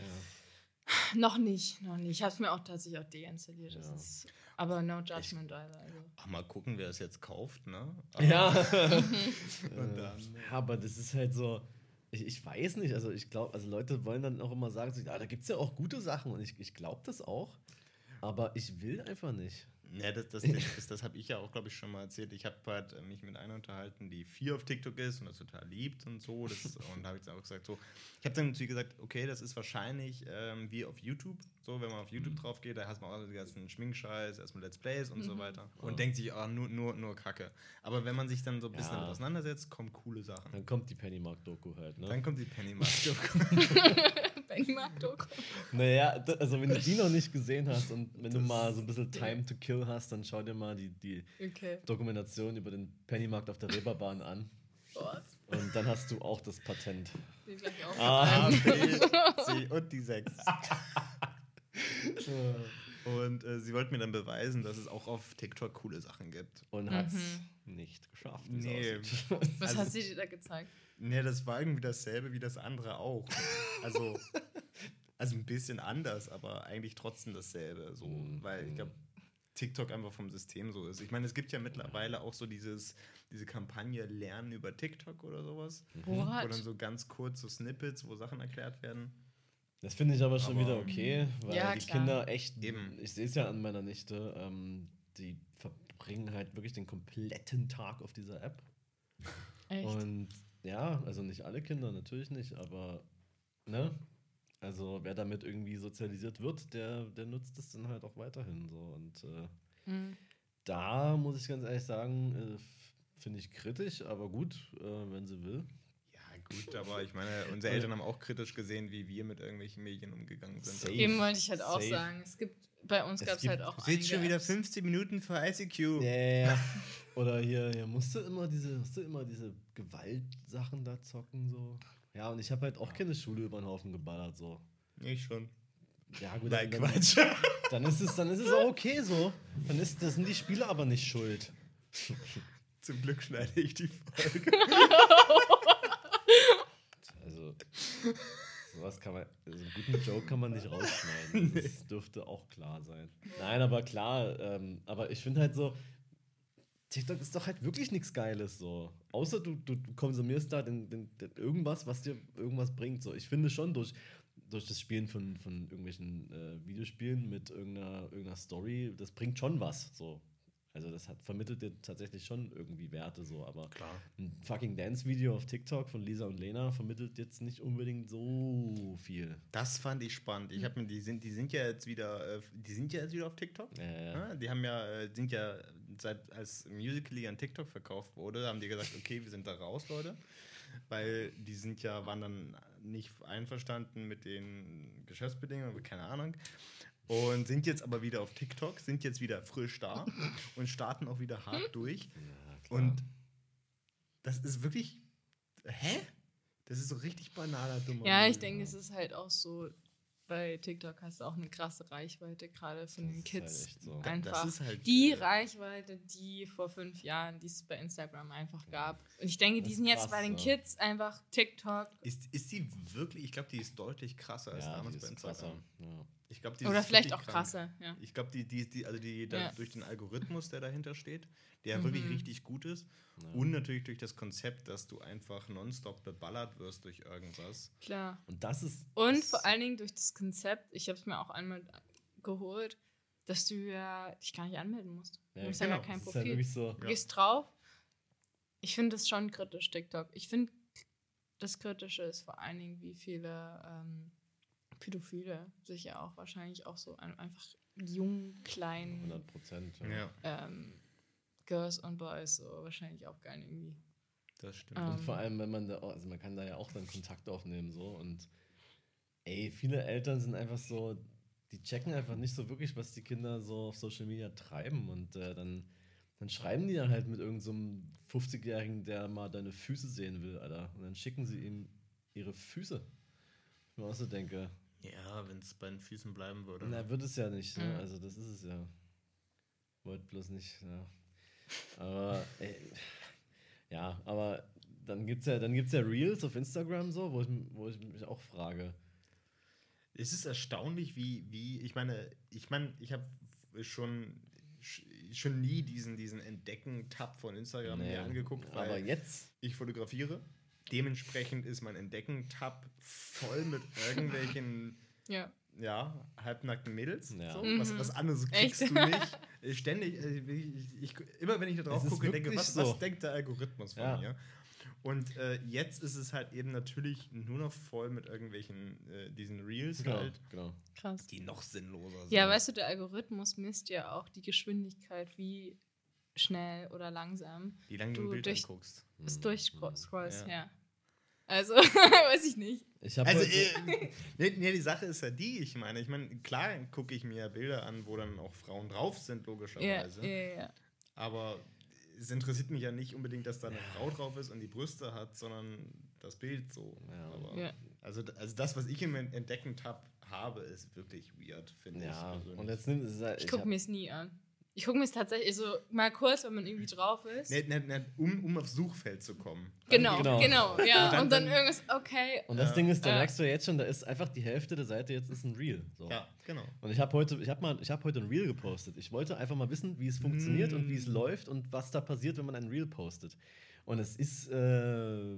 Noch nicht, noch nicht. Ich habe es mir auch tatsächlich auch deinstalliert. Ja. ist, aber no judgment either. Also. Ach, mal gucken, wer es jetzt kauft, ne? Ja. Und dann. Ja, aber das ist halt so, ich, ich weiß nicht, also ich glaube, also Leute wollen dann auch immer sagen, so, ja, da gibt es ja auch gute Sachen und ich, ich glaube das auch, aber ich will einfach nicht. Ja, das, das, das, das habe ich ja auch, glaube ich, schon mal erzählt. Ich habe halt äh, mich mit einer unterhalten, die viel auf TikTok ist und das total liebt und so. Das, und habe ich dann auch gesagt, so, ich habe dann ihr gesagt, okay, das ist wahrscheinlich ähm, wie auf YouTube. So, wenn man auf YouTube drauf geht, da hast man auch die ganzen Schminkscheiß, erstmal Let's Plays und so weiter. Und Ja. denkt sich, ah, nur, nur, nur Kacke. Aber wenn man sich dann so ein bisschen Ja. auseinandersetzt, kommen coole Sachen. Dann kommt die Pennymark-Doku halt, ne? Dann kommt die Pennymark-Doku. Benchmark-Doku. Naja, also wenn du die noch nicht gesehen hast und wenn du mal so ein bisschen Time to Kill hast, dann schau dir mal die, die Okay. Dokumentation über den Pennymarkt auf der Reeperbahn an. Boah, Und dann hast du auch das Patent. das ist gleich auch Ah. A, B, C und die 6. Und äh, sie wollte mir dann beweisen, dass es auch auf TikTok coole Sachen gibt. Und hat's nicht geschafft. Nee. Was Also- hat sie dir da gezeigt? Nee, das war irgendwie dasselbe wie das andere auch. Also, also ein bisschen anders, aber eigentlich trotzdem dasselbe. So, Mhm. weil ich glaube, TikTok einfach vom System so ist. Ich meine, es gibt ja mittlerweile auch so dieses, diese Kampagne Lernen über TikTok oder sowas, wo What? dann so ganz kurz so Snippets, wo Sachen erklärt werden. Das finde ich aber schon Aber- wieder okay, weil Ja, die klar. Kinder echt, Eben. ich sehe es ja an meiner Nichte, ähm, die verbringen halt wirklich den kompletten Tag auf dieser App. Echt? Und ja, also nicht alle Kinder, natürlich nicht, aber ne? Also wer damit irgendwie sozialisiert wird, der, der nutzt es dann halt auch weiterhin so. Und äh, Mhm. da muss ich ganz ehrlich sagen, äh, finde ich kritisch, aber gut, äh, wenn sie will. Ja, Gut, aber ich meine, unsere Eltern haben auch kritisch gesehen, wie wir mit irgendwelchen Medien umgegangen sind. Safe. Eben wollte ich halt auch Safe. sagen. Es gibt, bei uns Es gab es gibt- halt auch Du sitzt schon wieder Apps. 15 Minuten für ICQ. Ja, ja, ja. Oder hier, hier musst du immer diese, musst du immer diese Gewaltsachen da zocken, so. Ja, und ich habe halt auch keine Schule über den Haufen geballert, so. Ich schon. Ja, gut, Nein, dann, Quatsch. dann ist es, dann ist es auch okay so. Dann ist, das sind die Spieler aber nicht schuld. Zum Glück schneide ich die Folge. Also, sowas kann man, also einen guten Joke kann man nicht rausschneiden. Das dürfte auch klar sein. Nein, aber klar, ähm, aber ich finde halt so, TikTok ist doch halt wirklich nichts Geiles so. Außer du, du, du konsumierst da den, den, den irgendwas, was dir irgendwas bringt. So. Ich finde schon durch, durch das Spielen von, von irgendwelchen äh, Videospielen mit irgendeiner, irgendeiner Story, das bringt schon was. So. Also das hat, vermittelt dir tatsächlich schon irgendwie Werte so, aber Klar. ein fucking Dance-Video auf TikTok von Lisa und Lena vermittelt jetzt nicht unbedingt so viel. Das fand ich spannend. Ich habe mir, die sind, die sind ja jetzt wieder, äh, die sind ja jetzt wieder auf TikTok. Ja, ja, ja. Ja, die haben ja, äh, sind ja seit als Musical.ly an TikTok verkauft wurde, haben die gesagt, okay, wir sind da raus, Leute. Weil die sind ja, waren dann nicht einverstanden mit den Geschäftsbedingungen, keine Ahnung. Und sind jetzt aber wieder auf TikTok, sind jetzt wieder frisch da und starten auch wieder hart durch. Ja. Und das ist wirklich. Hä? Das ist so richtig banaler, dummer Ja, ich denke, es ist halt auch so, bei TikTok hast du auch eine krasse Reichweite, gerade von Das den ist Kids. halt so. Das Einfach ist halt, die äh, Reichweite, die vor fünf Jahren, die es bei Instagram einfach gab. Und ich denke, die sind jetzt krass, bei den. Kids einfach TikTok. Ist, ist die wirklich, ich glaube, die ist deutlich krasser als ja, damals die bei ist Instagram. krasser. Ja. Ich glaube, die Oder vielleicht auch krank. krasser, ja. Ich glaube, die, die, die, also die, Ja. durch den Algorithmus, der dahinter steht, der Mhm. wirklich richtig gut ist. Ja. Und natürlich durch das Konzept, dass du einfach nonstop beballert wirst durch irgendwas. Klar. Und das ist. Und das, vor allen Dingen durch das Konzept, ich habe es mir auch einmal geholt, dass du ja dich gar nicht anmelden musst. Du Ja, musst ja genau. gar kein das ist halt Profil. wirklich so. Du gehst drauf. Ich finde das schon kritisch, TikTok. Ich finde, das Kritische ist vor allen Dingen, wie viele ähm, Pädophile sich ja auch wahrscheinlich auch so ein, einfach jung, klein 100 Prozent. Ja. Ähm, Girls und Boys so wahrscheinlich auch gerne irgendwie. das stimmt. Ähm, Und vor allem, wenn man da, also man kann da ja auch dann Kontakt aufnehmen so und ey, viele Eltern sind einfach so, die checken einfach nicht so wirklich, was die Kinder so auf Social Media treiben und äh, dann, dann schreiben die dann halt mit irgendeinem so 50-Jährigen, der mal deine Füße sehen will, Alter. Und dann schicken sie ihm ihre Füße. Ich mir auch so denke, Ja, wenn es bei den Füßen bleiben würde. na, wird es ja nicht, ne? Mhm. Also das ist es ja. Wollt bloß nicht, ja. Aber, ey, ja, aber dann gibt's ja, dann gibt's ja Reels auf Instagram so, wo ich, wo ich mich auch frage. Es ist erstaunlich, wie, wie, ich meine, ich meine, ich habe schon, schon nie diesen, diesen Entdecken-Tab von Instagram Nee, mir angeguckt, weil aber jetzt, ich fotografiere. Dementsprechend ist mein Entdecken-Tab voll mit irgendwelchen, Ja. ja, halbnackten Mädels. Ja. So. Mhm. Was, was anderes Echt? kriegst du nicht. Ständig, äh, ich, ich, immer wenn ich da drauf gucke, denke, was, so. was denkt der Algorithmus von Ja. mir? Und äh, jetzt ist es halt eben natürlich nur noch voll mit irgendwelchen, äh, diesen Reels genau, halt, genau. Krass. die noch sinnloser sind. Ja, weißt du, der Algorithmus misst ja auch die Geschwindigkeit, wie schnell oder langsam Wie lange du du ein Bild durch- anguckst. es Mhm. durchscrollst, Ja. ja. Also, weiß ich nicht. Ich habe Also, äh, nee, nee, die Sache ist ja die, ich meine, ich meine, klar gucke ich mir Bilder an, wo dann auch Frauen drauf sind, Ja, logischerweise. ja, ja. Aber es interessiert mich ja nicht unbedingt, dass da eine Frau drauf ist und die Brüste hat, sondern das Bild so. Ja. Aber, Ja. Also, also das, was ich im Entdecken-Tab habe, ist wirklich weird, finde ich. ja, persönlich. und jetzt nimmt es halt, Ich gucke hab- mir es nie an. Ich gucke mir es tatsächlich so mal kurz, wenn man irgendwie drauf ist. Nee, nee, nee, um, um aufs Suchfeld zu kommen. Genau, genau. genau, ja. Und dann- Und dann, dann- irgendwas, okay. Und das Ja. Ding ist, da Ja. merkst du jetzt schon, da ist einfach die Hälfte der Seite jetzt ist ein Reel. So. Ja, genau. Und ich habe heute, ich habe mal, ich habe heute ein Reel gepostet. Ich wollte einfach mal wissen, wie es funktioniert und wie es Mm. läuft und was da passiert, wenn man ein Reel postet. Und es ist, äh,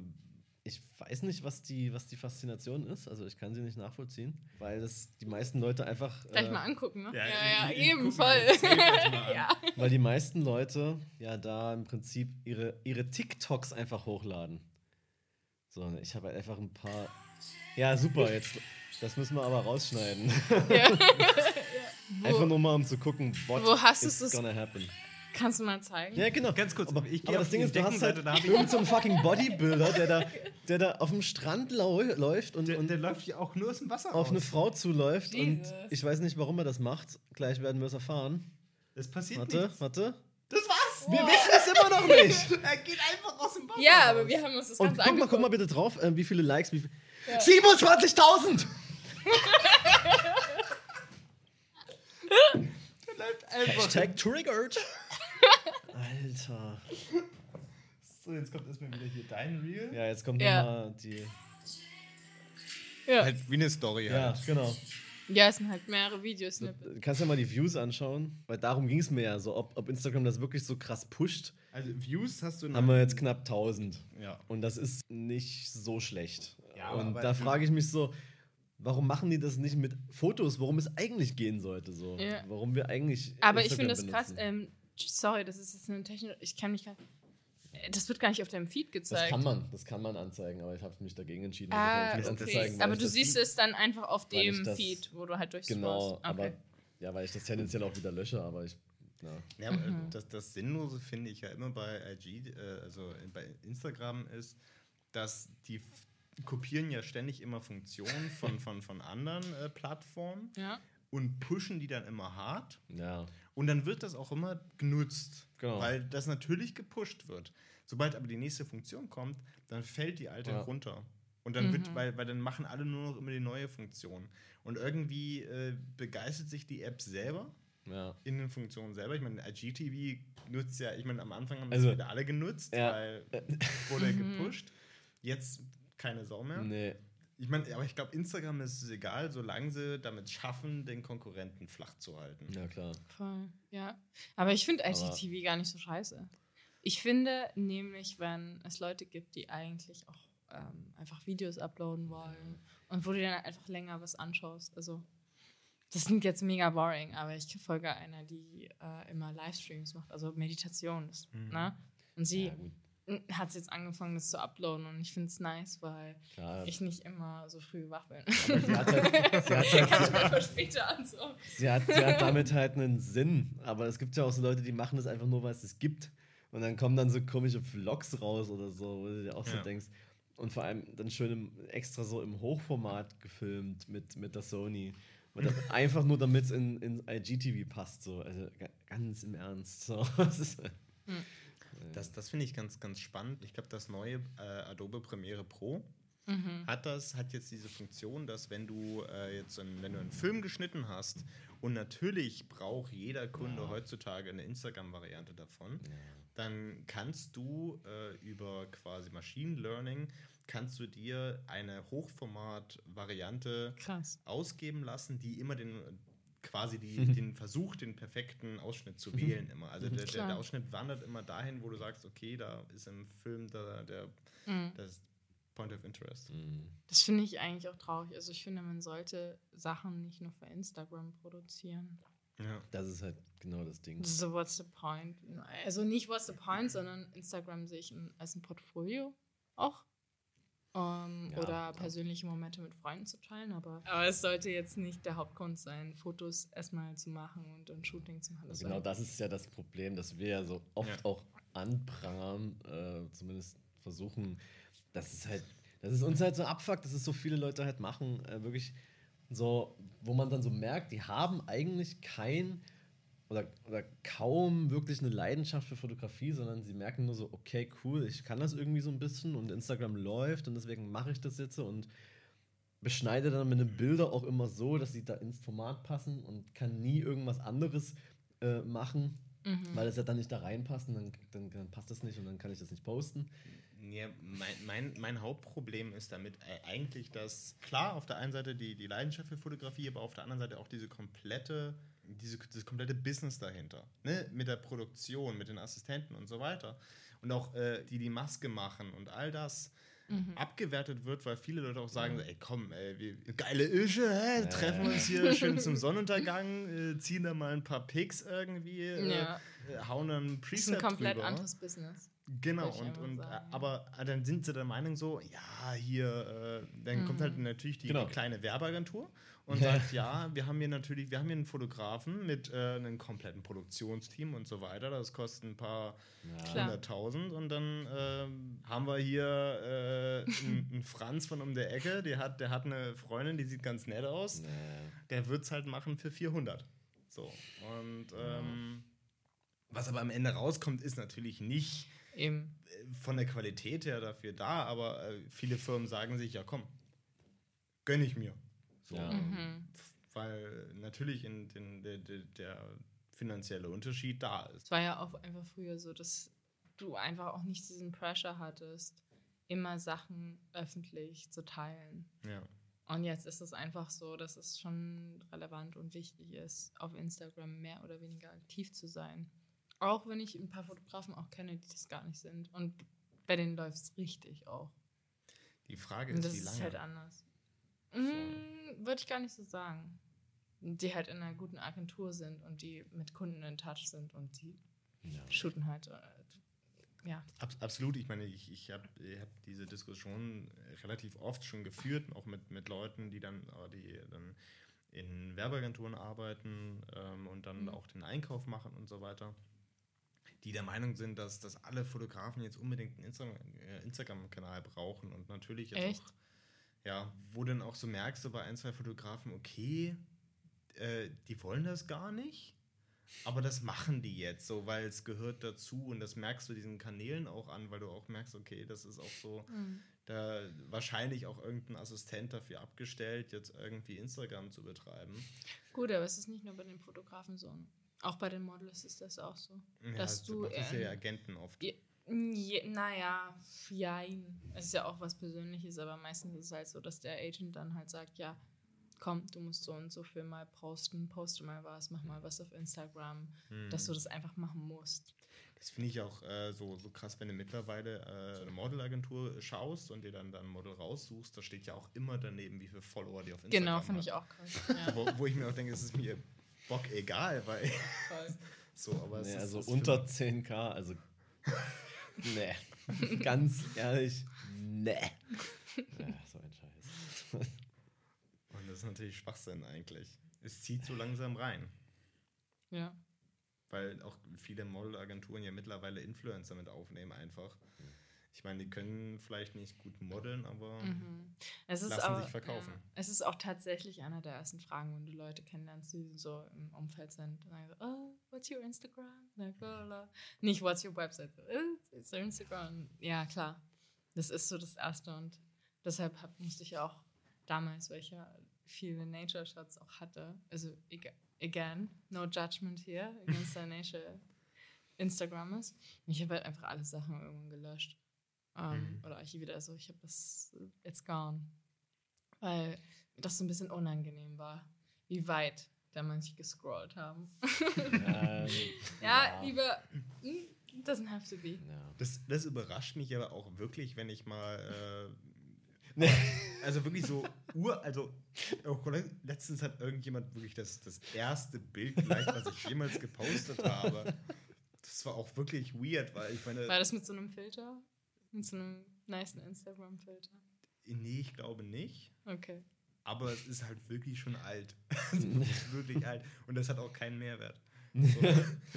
ich weiß nicht, was die, was die Faszination ist. Also ich kann sie nicht nachvollziehen, weil das die meisten Leute einfach, Gleich äh, mal angucken, ne? Ja, Ja, ja, eben voll. gleich mal an. ja. weil die meisten Leute ja da im Prinzip ihre, ihre TikToks einfach hochladen. So, und ich habe halt einfach ein paar. Ja, super, jetzt. Das müssen wir aber rausschneiden. ja. Einfach nur mal, um zu gucken, what Wo hast du is es- gonna happen. Kannst du mal zeigen? Ja, genau. Ganz kurz, aber, ich aber das Ding ist, du hast halt Deckenseite, da hab ich- irgend so einen fucking Bodybuilder, der da, der da auf dem Strand lau läuft und, Der, und der läuft ja auch nur aus dem Wasser auf eine raus. Frau zuläuft Jesus. und ich weiß nicht, warum er das macht. Gleich werden wir es erfahren. Es passiert Warte, nichts. warte. Das war's. Wir wissen es immer noch nicht. Er geht einfach aus dem Wasser Ja, raus. aber wir haben uns das Und Ganze guck mal, guck mal bitte drauf, äh, wie viele Likes. Wie viel Ja. 27.000! Er läuft einfach. Hashtag triggered. Alter. So, jetzt kommt erstmal wieder hier dein Reel. Ja, jetzt kommt Ja. nochmal die. Ja. Halt wie eine Story Ja, halt. genau. ja, es sind halt mehrere Videos. Du Ne? kannst ja mal die Views anschauen, weil darum ging es mir ja so, ob, ob Instagram das wirklich so krass pusht. Also Views hast du Haben wir jetzt knapp 1000. Ja. Und das ist nicht so schlecht. Ja, aber- und da du- frage ich mich so, warum machen die das nicht mit Fotos, worum es eigentlich gehen sollte? So? Ja. Warum wir eigentlich. Aber ich Instagram finde das krass. benutzen. Ähm, sorry, das ist jetzt eine Technik. Ich kann mich gar Das wird gar nicht auf deinem Feed Das gezeigt. kann man, das kann man anzeigen, aber ich habe mich dagegen entschieden. Ah, das okay. aber du das- siehst es dann einfach auf dem das- Feed, wo du halt durchs Genau, Okay. aber ja, weil ich das tendenziell auch wieder lösche, aber ich. Ja. Ja, aber Mhm. das, das Sinnlose finde ich ja immer bei IG, äh, also bei Instagram ist, dass die kopieren ja ständig immer Funktionen von, von, von anderen äh, Plattformen Ja. und pushen die dann immer hart. ja. Und dann wird das auch immer genutzt, Genau. weil das natürlich gepusht wird. Sobald aber die nächste Funktion kommt, dann fällt die alte Ja. runter. Und dann wird, Mhm. weil, weil dann machen alle nur noch immer die neue Funktion. Und irgendwie äh, begeistert sich die App selber Ja. in den Funktionen selber. Ich meine, IGTV nutzt ja, ich meine, am Anfang haben Also, das wieder alle genutzt, ja. weil wurde Mhm. gepusht. Jetzt keine Sau mehr. Nee. Ich meine, aber ich glaube, Instagram ist es egal, solange sie damit schaffen, den Konkurrenten flach zu halten. Ja, klar. Voll, ja. Aber ich finde IGTV gar nicht so scheiße. Ich finde nämlich, wenn es Leute gibt, die eigentlich auch ähm, einfach Videos uploaden wollen und wo du dann einfach länger was anschaust, also das klingt jetzt mega boring, aber ich folge einer, die äh, immer Livestreams macht, also Meditation. Mhm. ne? Und sie Ja, hat jetzt angefangen, das zu uploaden und ich finde es nice, weil klar. ich nicht immer so früh wach bin. Sie hat halt, sie hat halt Einfach später an so. Sie hat, sie hat damit halt einen Sinn. Aber es gibt ja auch so Leute, die machen das einfach nur, weil es es gibt. Und dann kommen dann so komische Vlogs raus oder so, wo du dir auch so Ja. denkst. Und vor allem dann schön im, extra so im Hochformat gefilmt mit, mit der Sony. Und das einfach nur, damit es in, in IGTV passt. So. Also ga- ganz im Ernst. So. Ist, Das, das finde ich ganz, ganz spannend. Ich glaube, das neue äh, Adobe Premiere Pro Mhm. hat das, hat jetzt diese Funktion, dass wenn du äh, jetzt einen, wenn du einen Film geschnitten hast und natürlich braucht jeder Kunde heutzutage eine Instagram-Variante davon, dann kannst du äh, über quasi Machine Learning kannst du dir eine Hochformat-Variante ausgeben lassen, die immer den quasi die, den Versuch, den perfekten Ausschnitt zu wählen immer. Also der, der, Klar. der Ausschnitt wandert immer dahin, wo du sagst, okay, da ist im Film der, der Mhm. das Point of Interest. Mhm. Das finde ich eigentlich auch traurig. Also ich finde, man sollte Sachen nicht nur für Instagram produzieren. Ja. Das ist halt genau das Ding. So, what's the point? Also nicht what's the point, sondern Instagram sehe ich in, als ein Portfolio auch. Ähm, Ja, oder persönliche Momente mit Freunden zu teilen, aber, aber es sollte jetzt nicht der Hauptgrund sein, Fotos erstmal zu machen und ein Shooting zu machen. Das Genau das ist ja das Problem, dass wir ja so oft Ja. auch anprangern, äh, zumindest versuchen, das ist halt, das ist uns halt so abfuckt, dass es so viele Leute halt machen, äh, wirklich so, wo man dann so merkt, die haben eigentlich kein oder, oder kaum wirklich eine Leidenschaft für Fotografie, sondern sie merken nur so, okay, cool, ich kann das irgendwie so ein bisschen und Instagram läuft und deswegen mache ich das jetzt so und beschneide dann meine Bilder auch immer so, dass sie da ins Format passen und kann nie irgendwas anderes äh, machen, Mhm. weil es ja dann nicht da reinpasst und dann, dann, dann passt das nicht und dann kann ich das nicht posten. Ja, mein, mein, mein Hauptproblem ist damit eigentlich, dass klar auf der einen Seite die, die Leidenschaft für Fotografie, aber auf der anderen Seite auch diese komplette, diese, dieses komplette Business dahinter. Ne? Mit der Produktion, mit den Assistenten und so weiter. Und auch äh, die die Maske machen und all das Mhm. abgewertet wird, weil viele Leute auch sagen, ey komm, ey, wir, geile Ische, hä? Treffen uns hier schön zum Sonnenuntergang, äh, ziehen da mal ein paar Pics irgendwie, äh, Ja. Äh, hauen dann ein Das ist Preset ein komplett drüber. anderes Business. Genau, und, und sagen, aber äh, dann sind sie der Meinung so, ja, hier, äh, dann kommt Mhm. halt natürlich die, Genau. die kleine Werbeagentur und Ja. sagt, ja, wir haben hier natürlich, wir haben hier einen Fotografen mit äh, einem kompletten Produktionsteam und so weiter. Das kostet ein paar Ja. Hunderttausend und dann ähm, haben wir hier äh, einen, einen Franz von um der Ecke, der hat, der hat eine Freundin, die sieht ganz nett aus Nee. der wird es halt machen für 400. So. Und ähm, was aber am Ende rauskommt, ist natürlich nicht Eben. äh, von der Qualität her dafür da, aber äh, viele Firmen sagen sich, ja komm, gönn ich mir. So. Ja. Mhm. Weil natürlich in, den, der, der, der finanzielle Unterschied da ist. Es war ja auch einfach früher so, dass du einfach auch nicht diesen Pressure hattest, immer Sachen öffentlich zu teilen. Ja. Und jetzt ist es einfach so, dass es schon relevant und wichtig ist, auf Instagram mehr oder weniger aktiv zu sein. Auch wenn ich ein paar Fotografen auch kenne, die das gar nicht sind. Und bei denen läuft es richtig auch. Die Frage ist, das wie ist lange. halt anders. Mm, Würde ich gar nicht so sagen. Die halt in einer guten Agentur sind und die mit Kunden in Touch sind und die Ja. shooten halt. Äh, ja. Abs absolut, ich meine, ich, ich habe hab diese Diskussion relativ oft schon geführt, auch mit, mit Leuten, die dann, äh, die dann in Werbeagenturen arbeiten ähm, und dann Mhm. auch den Einkauf machen und so weiter, die der Meinung sind, dass, dass alle Fotografen jetzt unbedingt einen Insta äh, Instagram-Kanal brauchen und natürlich jetzt Echt? auch, ja, wo dann auch so merkst du bei ein, zwei Fotografen, okay, äh, die wollen das gar nicht. Aber das machen die jetzt so, weil es gehört dazu und das merkst du diesen Kanälen auch an, weil du auch merkst, okay, das ist auch so, da wahrscheinlich auch irgendein Assistent dafür abgestellt, jetzt irgendwie Instagram zu betreiben. Gut, aber es ist nicht nur bei den Fotografen so. Auch bei den Models ist das auch so. Ja, Dass das du, das ja ähm, Agenten oft. Je, je, naja, jein. Es ist ja auch was Persönliches, aber meistens ist es halt so, dass der Agent dann halt sagt, ja, komm, du musst so und so viel mal posten, poste mal was, mach mal was auf Instagram, Hm. dass du das einfach machen musst. Das finde ich auch äh, so, so krass, wenn du mittlerweile äh, eine Modelagentur schaust und dir dann, dann ein Model raussuchst, da steht ja auch immer daneben, wie viele Follower die auf Instagram Genau, hat. finde ich auch krass. Ja, Wo, wo ich mir auch denke, es ist mir Bock egal, weil so, aber es Nee, ist, also unter 10k, also. nee. Ganz ehrlich, nee. Ja, so ein Scheiß. Und das ist natürlich Schwachsinn eigentlich. Es zieht so langsam rein. Ja. Weil auch viele Modelagenturen ja mittlerweile Influencer mit aufnehmen einfach. Ich meine, die können vielleicht nicht gut modeln, aber Mhm. Es ist Lassen aber, sich verkaufen. Ja, es ist auch tatsächlich einer der ersten Fragen, wenn du Leute kennenlernst, die so im Umfeld sind. Dann so, oh, what's your Instagram? Nicht, what's your website? So, "Oh, It's your Instagram. Ja, klar. Das ist so das Erste und deshalb hab, musste ich ja auch damals, weil ich ja viele Nature-Shots auch hatte, also ag- again, no judgment here against the Nature Instagrammers. Ich habe halt einfach alle Sachen irgendwann gelöscht. Ähm, Mhm. Oder archiviert. Also ich habe das jetzt gone. Weil das so ein bisschen unangenehm war, wie weit da manche gescrollt haben. Ähm, ja, lieber, mm, doesn't have to be. Ja. das, das überrascht mich aber auch wirklich, wenn ich mal. Äh, Nee. also wirklich so ur. Also auch le- letztens hat irgendjemand wirklich das, das erste Bild geliked, was ich jemals gepostet habe. Das war auch wirklich weird, weil ich meine. War das mit so einem Filter? Mit so einem nice Instagram-Filter? Nee, ich glaube nicht. Okay. Aber es ist halt wirklich schon alt. es ist wirklich alt. Und das hat auch keinen Mehrwert. So.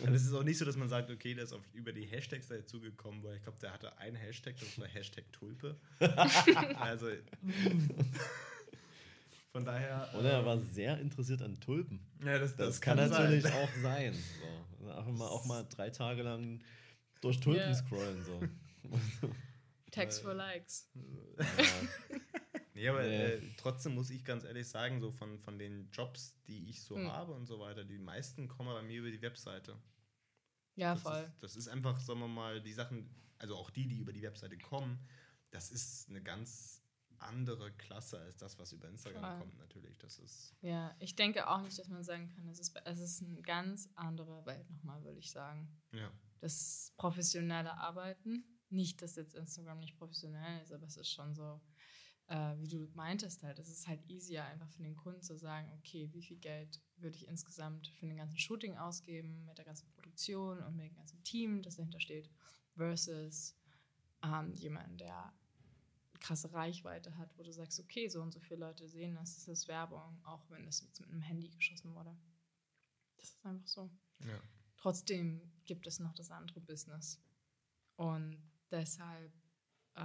Und es ist auch nicht so, dass man sagt, okay, der ist auf, über die Hashtags dazugekommen, weil ich glaube, der hatte einen Hashtag, das war Hashtag Tulpe. also von daher. Oder er war sehr interessiert an Tulpen. ja, das, Das, das, kann, sein. natürlich auch sein. So. Auch, mal, auch mal drei Tage lang durch Tulpen Ja. scrollen. So. Text for Likes. ja. Nee, aber Nee. äh, trotzdem muss ich ganz ehrlich sagen, so von, von den Jobs, die ich so Hm. habe und so weiter, die meisten kommen bei mir über die Webseite. Ja, Das voll. Ist, das ist einfach, sagen wir mal, die Sachen, also auch die, die über die Webseite kommen, das ist eine ganz andere Klasse als das, was über Instagram Voll. kommt, natürlich. Das ist. Ja, ich denke auch nicht, dass man sagen kann, es ist, es ist eine ganz andere Welt nochmal, würde ich sagen. Ja. Das professionelle Arbeiten, nicht, dass jetzt Instagram nicht professionell ist, aber es ist schon so, äh, wie du meintest halt, es ist halt easier einfach für den Kunden zu sagen, okay, wie viel Geld würde ich insgesamt für den ganzen Shooting ausgeben, mit der ganzen Produktion und mit dem ganzen Team, das dahinter steht. versus ähm, jemand, der krasse Reichweite hat, wo du sagst, okay, so und so viele Leute sehen das, das ist Werbung, auch wenn das jetzt mit einem Handy geschossen wurde. Das ist einfach so. Ja. Trotzdem gibt es noch das andere Business. Und deshalb äh,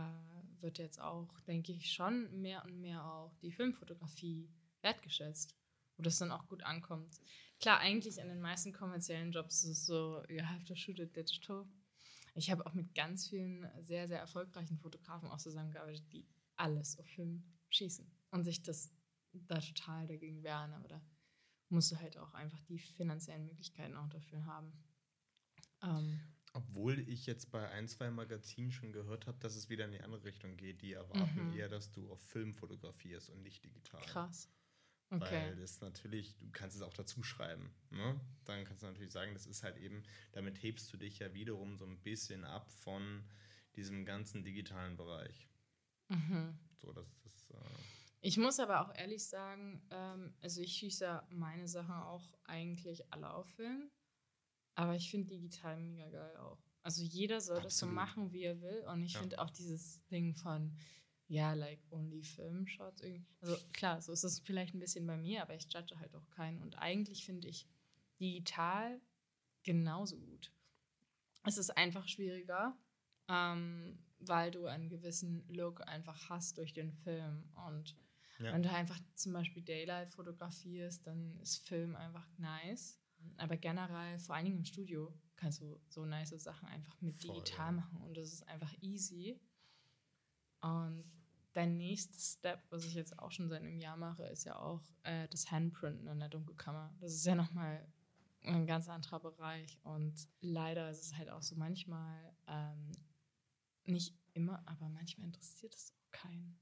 wird jetzt auch, denke ich, schon mehr und mehr auch die Filmfotografie wertgeschätzt, wo das dann auch gut ankommt. Klar, eigentlich an den meisten kommerziellen Jobs ist es so, you have to shoot it digital. Ich habe auch mit ganz vielen sehr, sehr erfolgreichen Fotografen auch zusammengearbeitet, die alles auf Film schießen und sich das da total dagegen wehren. Aber da musst du halt auch einfach die finanziellen Möglichkeiten auch dafür haben. Ähm, Obwohl ich jetzt bei ein, zwei Magazinen schon gehört habe, dass es wieder in die andere Richtung geht. Die erwarten Mhm. eher, dass du auf Film fotografierst und nicht digital. krass. Okay. Weil das natürlich, du kannst es auch dazu schreiben. Ne? Dann kannst du natürlich sagen, das ist halt eben, damit hebst du dich ja wiederum so ein bisschen ab von diesem ganzen digitalen Bereich. Mhm. So, dass das. Äh, Ich muss aber auch ehrlich sagen, ähm, also ich schieße ja meine Sachen auch eigentlich alle auf Film, aber ich finde digital mega geil auch. Also jeder soll das so Absolut. machen, wie er will und ich Ja. finde auch dieses Ding von, ja, like only Film-Shots irgendwie. Also klar, so ist es vielleicht ein bisschen bei mir, aber ich judge halt auch keinen und eigentlich finde ich digital genauso gut. Es ist einfach schwieriger, ähm, weil du einen gewissen Look einfach hast durch den Film und ja. wenn du einfach zum Beispiel Daylight fotografierst, dann ist Film einfach nice. Aber generell, vor allen Dingen im Studio, kannst du so nice Sachen einfach mit Voll, digital ja. machen und das ist einfach easy. Und dein nächstes Step, was ich jetzt auch schon seit einem Jahr mache, ist ja auch äh, das Handprinten in der Dunkelkammer. Das ist ja nochmal ein ganz anderer Bereich. Und leider ist es halt auch so manchmal, ähm, nicht immer, aber manchmal interessiert es auch keinen.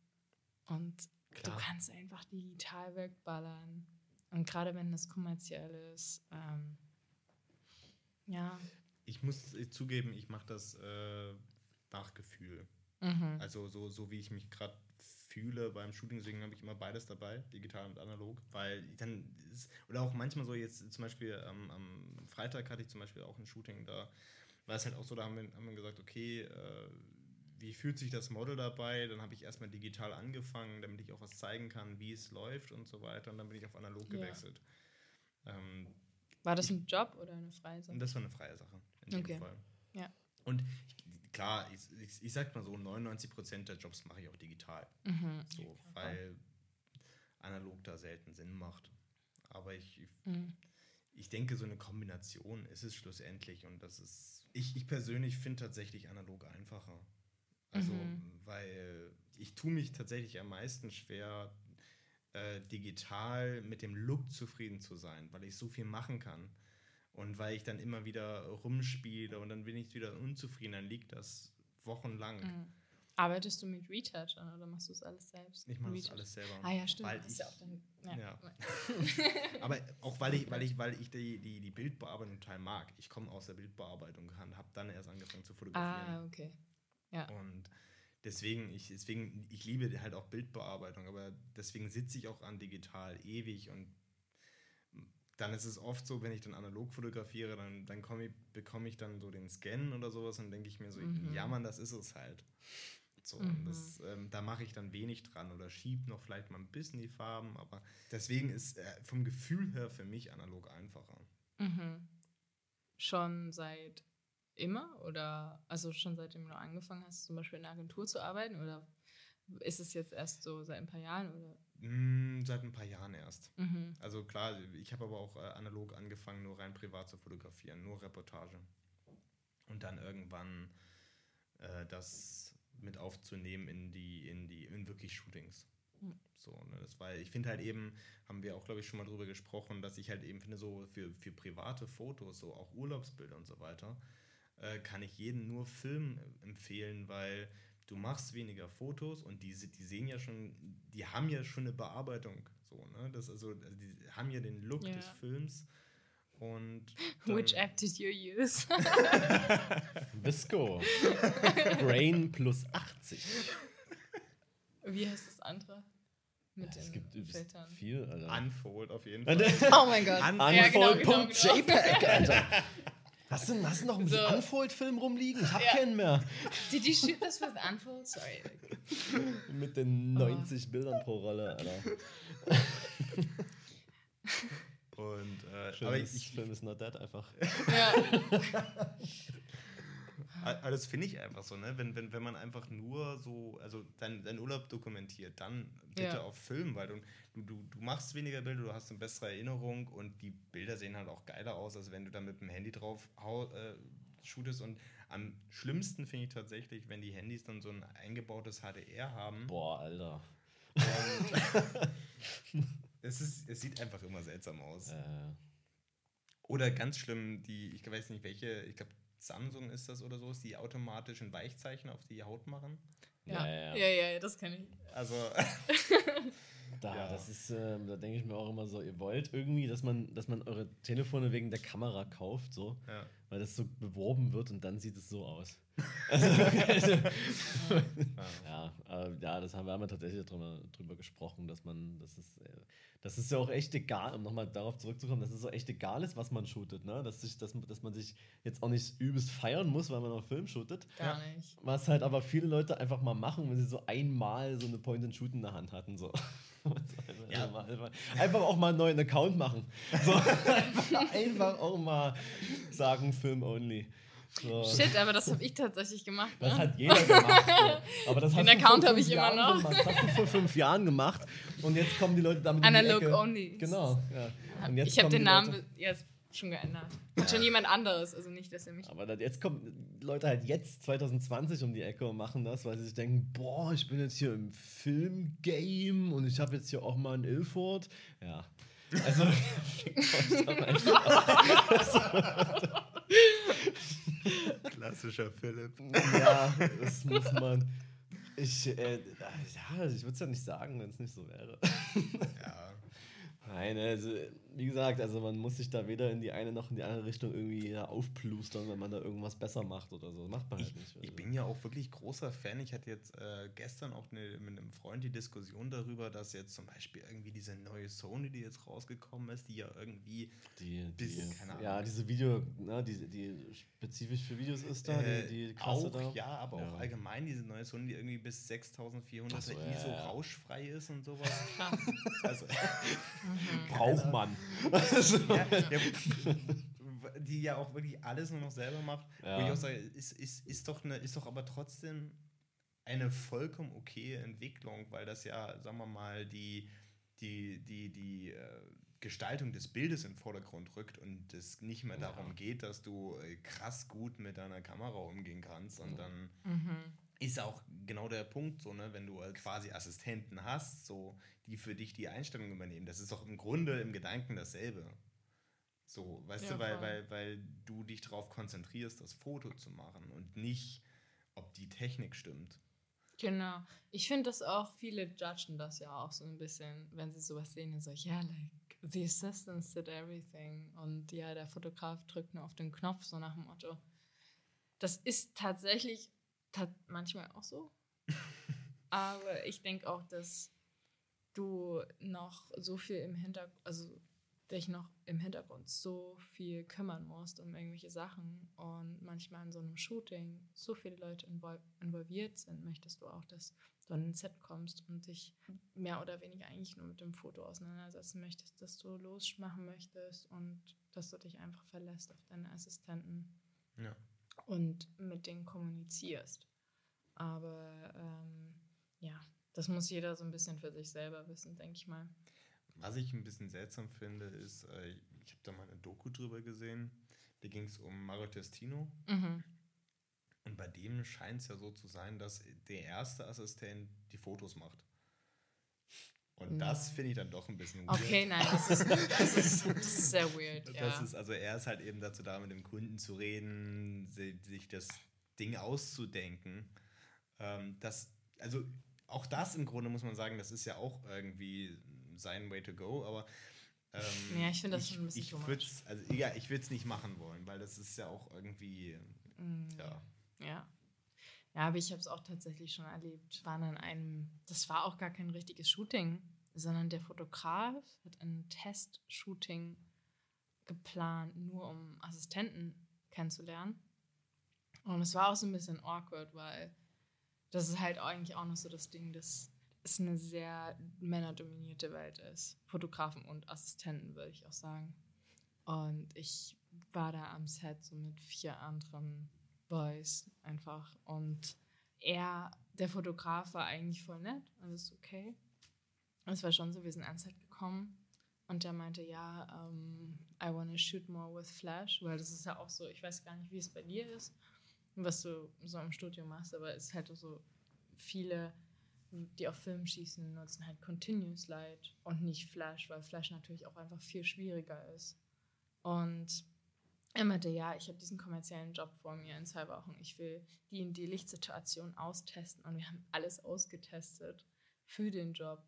Und Klar. du kannst einfach digital wegballern. Und gerade wenn das kommerziell ist, ähm, ja. Ich muss zugeben, ich mache das äh, nach Gefühl. Mhm. Also so, so wie ich mich gerade fühle beim Shooting, deswegen habe ich immer beides dabei, digital und analog, weil dann ist, oder auch manchmal so jetzt zum Beispiel ähm, am Freitag hatte ich zum Beispiel auch ein Shooting, da war es halt auch so, da haben wir, haben wir gesagt, okay, äh, wie fühlt sich das Model dabei? Dann habe ich erstmal digital angefangen, damit ich auch was zeigen kann, wie es läuft und so weiter und dann bin ich auf analog Ja. gewechselt. Ähm, War das ein Job oder eine Freizeit? und das war eine freie Sache, in dem Okay. Fall. Ja. Und ich, klar, ich, ich, ich sag mal so, 99% der Jobs mache ich auch digital. Mhm. So, weil analog da selten Sinn macht. Aber ich, Mhm. ich denke, so eine Kombination ist es schlussendlich und das ist. Ich, ich persönlich finde tatsächlich analog einfacher. Also, Mhm. weil ich tue mich tatsächlich am meisten schwer, äh, digital mit dem Look zufrieden zu sein, weil ich so viel machen kann. Und weil ich dann immer wieder rumspiele und dann bin ich wieder unzufrieden, dann liegt das wochenlang. Mhm. Arbeitest du mit Retouchern oder machst du es alles selbst? Ich mache das Retouch. alles selber. Ah ja, stimmt. Weil ich, ja auch dann, ja. ja. Aber auch weil ich, weil ich, weil ich die, die, die Bildbearbeitung total mag. Ich komme aus der Bildbearbeitung und habe dann erst angefangen zu fotografieren. Ah, okay. Ja. Und deswegen, ich, deswegen, ich liebe halt auch Bildbearbeitung, aber deswegen sitze ich auch an digital ewig und dann ist es oft so, wenn ich dann analog fotografiere, dann, dann ich, bekomme ich dann so den Scan oder sowas und denke ich mir so, Mhm. ja Mann, das ist es halt. So, Mhm. und das, ähm, da mache ich dann wenig dran oder schiebe noch vielleicht mal ein bisschen die Farben, aber deswegen ist äh, vom Gefühl her für mich analog einfacher. Mhm. Schon seit immer oder also schon seitdem du angefangen hast, zum Beispiel in einer Agentur zu arbeiten oder ist es jetzt erst so seit ein paar Jahren oder? Mm, seit ein paar Jahren erst. Mhm. Also klar, ich habe aber auch äh, analog angefangen, nur rein privat zu fotografieren, nur Reportage. Und dann irgendwann äh, das mit aufzunehmen in die, in die, in wirklich Shootings. Mhm. So, ne, das war, ich finde halt eben, haben wir auch, glaube ich, schon mal drüber gesprochen, dass ich halt eben finde, so für, für private Fotos, so auch Urlaubsbilder und so weiter, äh, kann ich jedem nur Film empfehlen, weil du machst weniger Fotos und die, die sehen ja schon, die haben ja schon eine Bearbeitung. So, ne? Das also, also die haben ja den Look Ja. des Films. Und Which app did you use? Visco. Brain plus 80. Wie heißt das andere? Mit Es den gibt Filtern. viel, Alter. Unfold auf jeden Fall. Oh mein Gott. An- Ja, genau, genau, genau. Unfold.jpg, Alter. Hast du, hast du noch einen So. Unfold-Film rumliegen? Ich hab Ja. keinen mehr. Did you shoot this with Unfold? Sorry. Mit den 90 Bildern pro Rolle, Alter. Und, äh, Film, aber ist, ich, Film ist not dead einfach. Ja. Aber das finde ich einfach so, ne? Wenn, wenn, wenn man einfach nur so, also deinen dein Urlaub dokumentiert, dann bitte Ja. auf Film, weil du, du, du, du machst weniger Bilder, du hast eine bessere Erinnerung und die Bilder sehen halt auch geiler aus, als wenn du da mit dem Handy drauf hau, äh, shootest. Und am schlimmsten finde ich tatsächlich, wenn die Handys dann so ein eingebautes HDR haben. Boah, Alter. Und es, ist, es sieht einfach immer seltsam aus. Äh, Oder ganz schlimm, die, ich weiß nicht welche, ich glaube Samsung ist das oder so, ist die automatischen Weichzeichen auf die Haut machen. Ja, Ja, ja, ja. ja, das kenne ich. Also, da, Ja. das ist, ähm, da denke ich mir auch immer so, ihr wollt irgendwie, dass man, dass man eure Telefone wegen der Kamera kauft, so, ja. weil das so beworben wird und dann sieht es so aus. Also, also, ja, äh, ja, das haben wir einmal tatsächlich drüber, drüber gesprochen, dass man, das ist, äh, das ist ja auch echt egal, um nochmal darauf zurückzukommen, dass es so echt egal ist, was man shootet, ne? Dass, sich, dass, dass man sich jetzt auch nicht übelst feiern muss, weil man auf Film shootet. Gar nicht. Was halt aber viele Leute einfach mal machen, wenn sie so einmal so eine Point-and-Shoot in der Hand hatten. So. Ja. einfach, einfach, einfach auch mal einen neuen Account machen. So, einfach, einfach auch mal sagen, Film only. So. Shit, aber das habe ich tatsächlich gemacht. Das Ne? hat jeder gemacht. So. Aber das Den Account habe ich immer noch. Gemacht. Das hast du vor fünf Jahren gemacht und jetzt kommen die Leute damit in die Analog Ecke. only. Genau. Ja. Ich habe den Namen jetzt schon geändert. Und schon jemand anderes, also nicht, dass er mich. Aber dann, jetzt kommen Leute halt jetzt 2020 um die Ecke und machen das, weil sie sich denken, boah, ich bin jetzt hier im Filmgame und ich habe jetzt hier auch mal einen Ilford. Ja. Also, fickt euch einfach. Klassischer Philipp. ja, das muss man. Ich, äh, ja, ich würde es ja nicht sagen, wenn es nicht so wäre. Ja. Nein, also, wie gesagt, also man muss sich da weder in die eine noch in die andere Richtung irgendwie ja, aufplustern, wenn man da irgendwas besser macht oder so. Das macht man halt nicht. Ich bin ja auch wirklich großer Fan. Ich hatte jetzt äh, gestern auch ne, mit einem Freund die Diskussion darüber, dass jetzt zum Beispiel irgendwie diese neue Sony, die jetzt rausgekommen ist, die ja irgendwie Die, die, Bis- keine ja, Ahnung. diese Video, ne, die, die spezifisch für Videos ist da, äh, die, die Klasse auch, da. ja, aber Ja. auch allgemein diese neue Sony, die irgendwie bis 6400 Ach so, ISO ja, ja. rauschfrei ist und sowas. Also, Braucht man. Ja, ja, die ja auch wirklich alles nur noch selber macht. Wo Ja. ich auch sage, ist, ist, ist, doch eine, ist doch aber trotzdem eine vollkommen okaye Entwicklung, weil das ja, sagen wir mal, die, die, die, die äh, Gestaltung des Bildes in den Vordergrund rückt und es nicht mehr Ja. darum geht, dass du äh, krass gut mit deiner Kamera umgehen kannst. Und dann Mhm. Ist auch genau der Punkt, so, ne, wenn du äh, quasi Assistenten hast, so, die für dich die Einstellung übernehmen. Das ist doch im Grunde im Gedanken dasselbe. So, weißt Ja, du, weil, weil, weil du dich darauf konzentrierst, das Foto zu machen und nicht, ob die Technik stimmt. Genau. Ich finde das auch, viele judgen das ja auch so ein bisschen, wenn sie sowas sehen so, ja, like, the assistants did everything. Und ja, der Fotograf drückt nur auf den Knopf, so nach dem Motto. Das ist tatsächlich ta manchmal auch so. Aber ich denke auch, dass du noch so viel im Hintergrund, also dich noch im Hintergrund so viel kümmern musst um irgendwelche Sachen und manchmal in so einem Shooting so viele Leute invol involviert sind, möchtest du auch, dass du an ein Set kommst und dich mehr oder weniger eigentlich nur mit dem Foto auseinandersetzen möchtest, dass du losmachen möchtest und dass du dich einfach verlässt auf deine Assistenten Ja. Und mit denen kommunizierst. Aber ähm, ja, das muss jeder so ein bisschen für sich selber wissen, denke ich mal. Was ich ein bisschen seltsam finde, ist, äh, ich habe da mal eine Doku drüber gesehen, da ging es um Mario Testino. Mhm. Und bei dem scheint es ja so zu sein, dass der erste Assistent die Fotos macht. Und das Nein. finde ich dann doch ein bisschen weird. Okay, nein, das ist, das ist, das ist sehr weird. Das Ja. ist, also er ist halt eben dazu da, mit dem Kunden zu reden, si- sich das Ding auszudenken. Ähm, das, also auch das im Grunde muss man sagen, das ist ja auch irgendwie sein Way to go, aber ähm, Ja, ich finde das schon ein bisschen ich würd's, also ja, ich würde es nicht machen wollen, weil das ist ja auch irgendwie, Mm, ja. Ja. Ja, aber ich habe es auch tatsächlich schon erlebt. Waren an einem, das war auch gar kein richtiges Shooting, sondern der Fotograf hat ein Test-Shooting geplant, nur um Assistenten kennenzulernen. Und es war auch so ein bisschen awkward, weil das ist halt eigentlich auch noch so das Ding, dass es eine sehr männerdominierte Welt ist. Fotografen und Assistenten, würde ich auch sagen. Und ich war da am Set so mit vier anderen Boys einfach. Und er, der Fotograf, war eigentlich voll nett, alles okay. Es war schon so, wir sind ans Set gekommen und der meinte, ja, um, I want to shoot more with Flash, weil das ist ja auch so, ich weiß gar nicht, wie es bei dir ist, was du so im Studio machst, aber es ist halt so viele, die auf Film schießen, nutzen halt Continuous Light und nicht Flash, weil Flash natürlich auch einfach viel schwieriger ist. Und er meinte, ja, ich habe diesen kommerziellen Job vor mir in zwei Wochen. Ich will die in die Lichtsituation austesten. Und wir haben alles ausgetestet für den Job.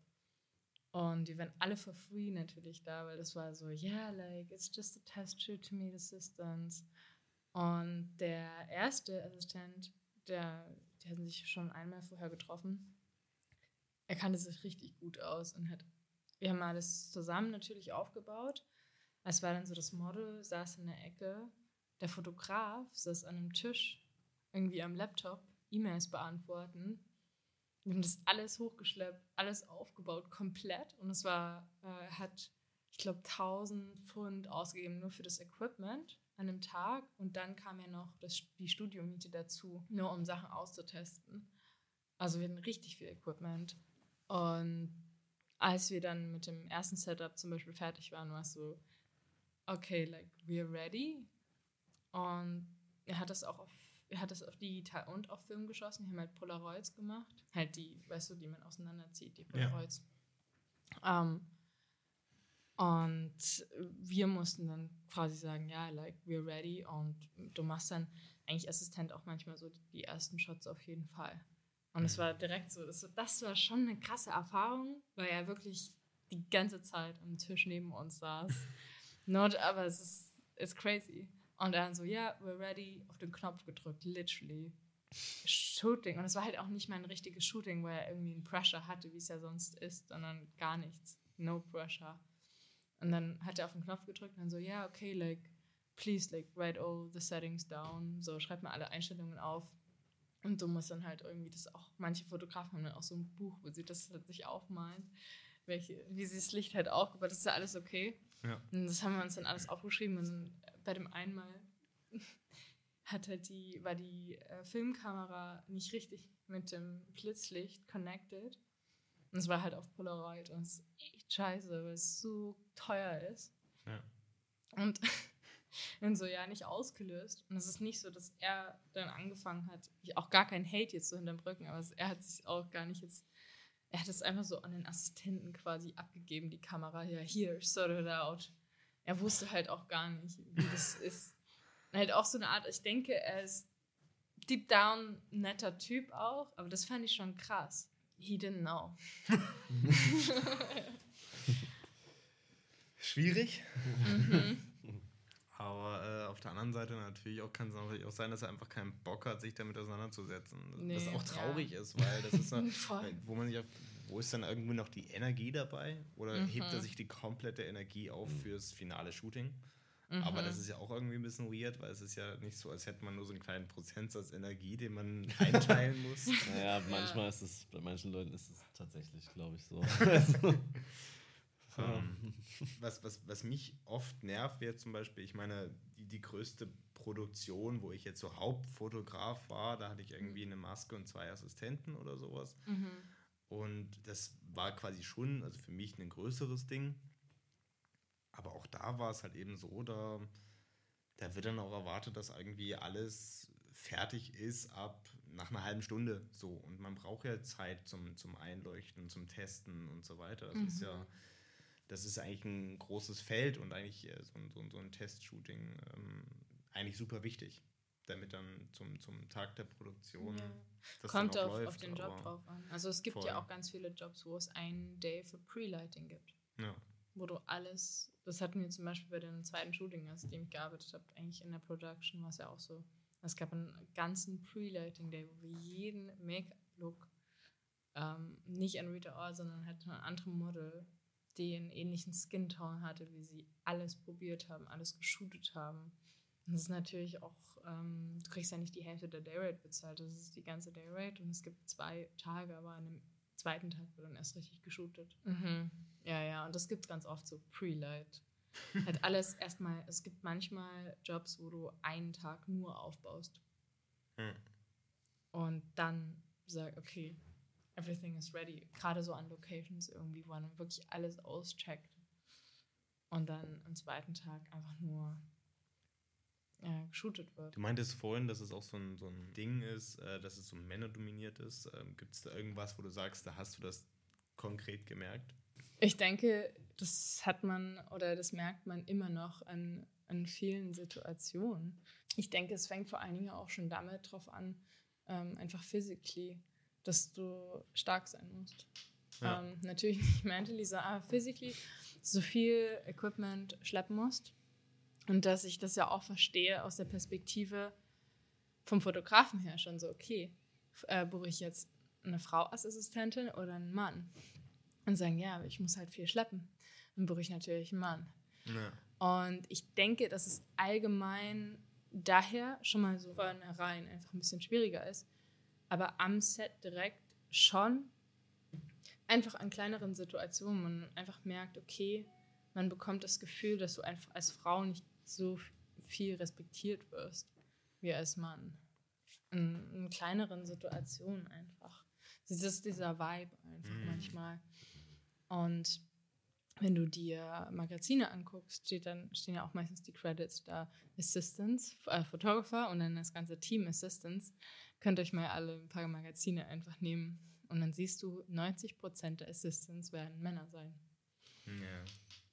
Und die waren alle for free natürlich da, weil das war so, yeah, like, it's just a test shoot to meet assistants. Und der erste Assistent, der, die hatten sich schon einmal vorher getroffen, er kannte sich richtig gut aus und hat, wir haben alles zusammen natürlich aufgebaut. Es war dann so, das Model saß in der Ecke, der Fotograf saß an einem Tisch, irgendwie am Laptop, E-Mails beantworten wir haben das alles hochgeschleppt, alles aufgebaut, komplett. Und es war, äh, hat, ich glaube, 1000 Pfund ausgegeben nur für das Equipment an einem Tag. Und dann kam ja noch das, die Studiomiete dazu, nur um Sachen auszutesten. Also wir hatten richtig viel Equipment. Und als wir dann mit dem ersten Setup zum Beispiel fertig waren, war es so, okay, like, we're ready. Und er hat das auch auf er hat das auf digital und auf Film geschossen. Wir haben halt Polaroids gemacht. Halt die, weißt du, die man auseinanderzieht, die Polaroids. Ja. Um, ähm, und wir mussten dann quasi sagen, ja, like, we're ready. Und du machst dann eigentlich Assistent auch manchmal so die ersten Shots auf jeden Fall. Und es war direkt so das, das war schon eine krasse Erfahrung, weil er wirklich die ganze Zeit am Tisch neben uns saß. Not, aber es ist it's crazy. Und dann so, ja, yeah, we're ready, auf den Knopf gedrückt, literally. Shooting. Und es war halt auch nicht mein richtiges Shooting, weil er irgendwie einen Pressure hatte, wie es ja sonst ist, sondern gar nichts. No pressure. Und dann hat er auf den Knopf gedrückt und dann so, ja, yeah, okay, like, please, like, write all the settings down. So, schreib mal alle Einstellungen auf. Und du musst dann halt irgendwie das auch, manche Fotografen haben dann auch so ein Buch, wo sie das halt sich aufmalen, welche, wie sie das Licht halt aufgebaut, das ist ja alles okay. Ja. Und das haben wir uns dann alles aufgeschrieben und bei dem einmal hat halt die, war die äh, Filmkamera nicht richtig mit dem Blitzlicht connected. Und es war halt auf Polaroid und es ist echt scheiße, weil es so teuer ist. Ja. Und dann so, ja, nicht ausgelöst. Und es ist nicht so, dass er dann angefangen hat, auch gar kein Hate jetzt so hinterm Rücken, aber er hat sich auch gar nicht jetzt, er hat es einfach so an den Assistenten quasi abgegeben, die Kamera, ja, hier, sort it out er wusste halt auch gar nicht, wie das ist. Und halt auch so eine Art, ich denke, er ist deep down ein netter Typ auch, aber das fand ich schon krass. He didn't know. Schwierig. Mhm. Aber äh, auf der anderen Seite natürlich auch kann es natürlich auch sein, dass er einfach keinen Bock hat, sich damit auseinanderzusetzen. Nee, was auch traurig ja. ist, weil das ist, wo man sich auf wo ist dann irgendwie noch die Energie dabei? Oder mhm. hebt er sich die komplette Energie auf mhm. fürs finale Shooting? Mhm. Aber das ist ja auch irgendwie ein bisschen weird, weil es ist ja nicht so, als hätte man nur so einen kleinen Prozentsatz Energie, den man einteilen muss. Naja, manchmal ja. ist es, bei manchen Leuten ist es tatsächlich, glaube ich, so. ähm, was, was, was mich oft nervt, wäre zum Beispiel, ich meine, die, die größte Produktion, wo ich jetzt so Hauptfotograf war, da hatte ich irgendwie eine Maske und zwei Assistenten oder sowas. Mhm. Und das war quasi schon, also für mich ein größeres Ding. Aber auch da war es halt eben so, da, da wird dann auch erwartet, dass irgendwie alles fertig ist ab nach einer halben Stunde so. Und man braucht ja Zeit zum, zum Einleuchten, zum Testen und so weiter. Das mhm. ist ja, das ist eigentlich ein großes Feld und eigentlich so ein, so ein, so ein Testshooting ähm, eigentlich super wichtig damit dann zum, zum Tag der Produktion. Ja. Das Kommt auf, läuft, auf den Job drauf an. Also es gibt voll. ja auch ganz viele Jobs, wo es einen Day für Pre-Lighting gibt. Ja. Wo du alles, das hatten wir zum Beispiel bei den zweiten Shooting, als dem ich gearbeitet habe, eigentlich in der Production war es ja auch so. Es gab einen ganzen Pre-Lighting-Day, wo wir jeden Make-up-Look ähm, nicht an Rita Ora, sondern halt ein anderes Model, die einen ähnlichen Skin-Tone hatte, wie sie alles probiert haben, alles geshootet haben Und das ist natürlich auch, ähm, du kriegst ja nicht die Hälfte der Dayrate bezahlt, das ist die ganze Dayrate und es gibt zwei Tage, aber an dem zweiten Tag wird dann erst richtig geshootet. Mhm. Ja, ja, und das gibt ganz oft so Pre-Light. halt alles erstmal, es gibt manchmal Jobs, wo du einen Tag nur aufbaust. Hm. Und dann sag, okay, everything is ready. Gerade so an Locations irgendwie, wo man wirklich alles auscheckt. Und dann am zweiten Tag einfach nur ja, geshootet wird. Du meintest vorhin, dass es auch so ein, so ein Ding ist, äh, dass es so männerdominiert ist. Ähm, Gibt es da irgendwas, wo du sagst, da hast du das konkret gemerkt? Ich denke, das hat man oder das merkt man immer noch an, an vielen Situationen. Ich denke, es fängt vor allen Dingen auch schon damit drauf an, ähm, einfach physically, dass du stark sein musst. Ja. Ähm, natürlich nicht mentally, sondern physically so viel Equipment schleppen musst. Und dass ich das ja auch verstehe aus der Perspektive vom Fotografen her schon so, okay, äh, buche ich jetzt eine Frau als Assistentin oder einen Mann? Und sagen, ja, ich muss halt viel schleppen. Dann buche ich natürlich einen Mann. Ja. Und ich denke, dass es allgemein daher schon mal so vornherein einfach ein bisschen schwieriger ist. Aber am Set direkt schon einfach an kleineren Situationen man einfach merkt, okay, man bekommt das Gefühl, dass du einfach als Frau nicht so viel respektiert wirst wie als Mann. In, in kleineren Situationen einfach. Das ist dieser Vibe einfach mm. manchmal. Und wenn du dir Magazine anguckst, steht dann, stehen ja auch meistens die Credits da. Assistants, äh, Photographer und dann das ganze Team Assistants. Könnt euch mal alle ein paar Magazine einfach nehmen. Und dann siehst du, 90% der Assistants werden Männer sein. Ja.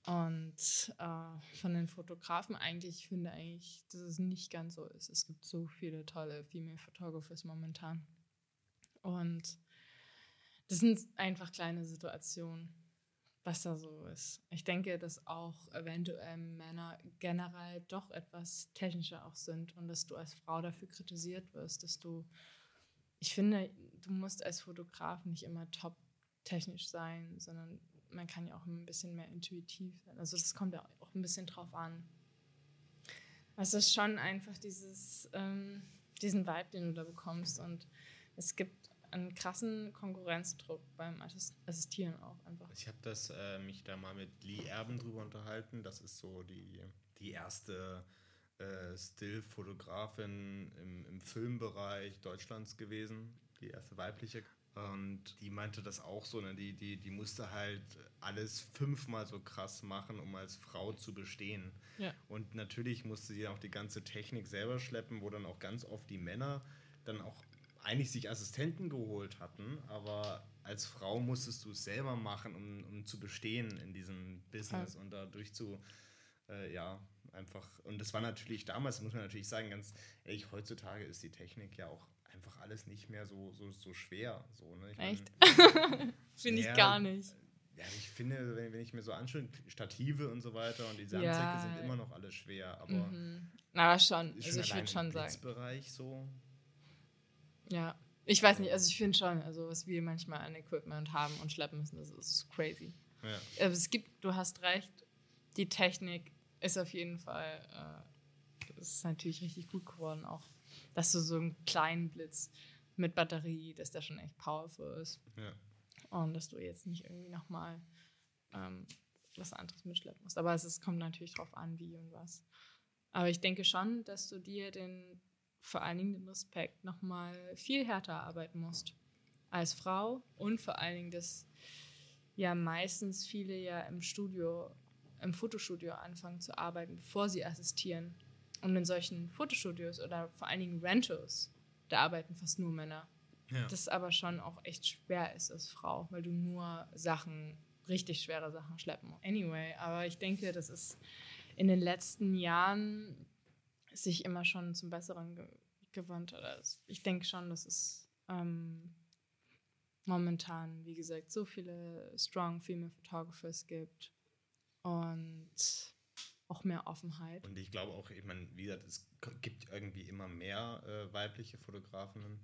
Und äh, von den Fotografen eigentlich, ich finde eigentlich, dass es nicht ganz so ist. Es gibt so viele tolle Female Photographers momentan. Und das sind einfach kleine Situationen, was da so ist. Ich denke, dass auch eventuell Männer generell doch etwas technischer auch sind und dass du als Frau dafür kritisiert wirst, dass du, ich finde, du musst als Fotograf nicht immer top technisch sein, sondern man kann ja auch ein bisschen mehr intuitiv sein. Also das kommt ja auch ein bisschen drauf an. Es ist schon einfach dieses, ähm, diesen Vibe, den du da bekommst. Und es gibt einen krassen Konkurrenzdruck beim Assistieren auch einfach. Ich habe das äh, mich da mal mit Lee Erben drüber unterhalten. Das ist so die, die erste äh, Still-Fotografin im, im Filmbereich Deutschlands gewesen. Die erste weibliche und die meinte das auch so, ne? die, die, die musste halt alles fünfmal so krass machen, um als Frau zu bestehen. Ja. Und natürlich musste sie auch die ganze Technik selber schleppen, wo dann auch ganz oft die Männer dann auch eigentlich sich Assistenten geholt hatten, aber als Frau musstest du es selber machen, um, um zu bestehen in diesem Business ja. und dadurch zu, äh, ja, einfach. Und das war natürlich damals, muss man natürlich sagen, ganz ehrlich, heutzutage ist die Technik ja auch einfach alles nicht mehr so, so, so schwer. So, ne? ich Echt? finde ich gar nicht. Ja, ich finde, wenn, wenn ich mir so anschaue, Stative und so weiter und die Sandsäcke ja. sind immer noch alle schwer, aber. Mhm. Aber schon, also ich würde schon sagen. Bereich so. Ja, ich weiß nicht, also ich finde schon, also was wir manchmal an Equipment haben und schleppen müssen, das ist crazy. Ja. Aber es gibt, du hast recht, die Technik ist auf jeden Fall, äh, das ist natürlich richtig gut geworden auch dass du so einen kleinen Blitz mit Batterie, dass der schon echt powerful ist. Ja. Und dass du jetzt nicht irgendwie nochmal ähm, was anderes mitschleppen musst. Aber es ist, kommt natürlich drauf an, wie und was. Aber ich denke schon, dass du dir den, vor allen Dingen den Respekt nochmal viel härter arbeiten musst als Frau und vor allen Dingen, dass ja meistens viele ja im Studio, im Fotostudio anfangen zu arbeiten, bevor sie assistieren. Und in solchen Fotostudios oder vor allen Dingen Rentals, da arbeiten fast nur Männer. Ja. Das aber schon auch echt schwer ist als Frau, weil du nur Sachen, richtig schwere Sachen schleppen musst. Anyway, aber ich denke, das ist in den letzten Jahren sich immer schon zum Besseren ge gewandt. Oder ich denke schon, dass es ähm, momentan, wie gesagt, so viele strong female photographers gibt. Und auch mehr Offenheit. Und ich glaube auch, ich meine, wie gesagt, es gibt irgendwie immer mehr äh, weibliche Fotografinnen,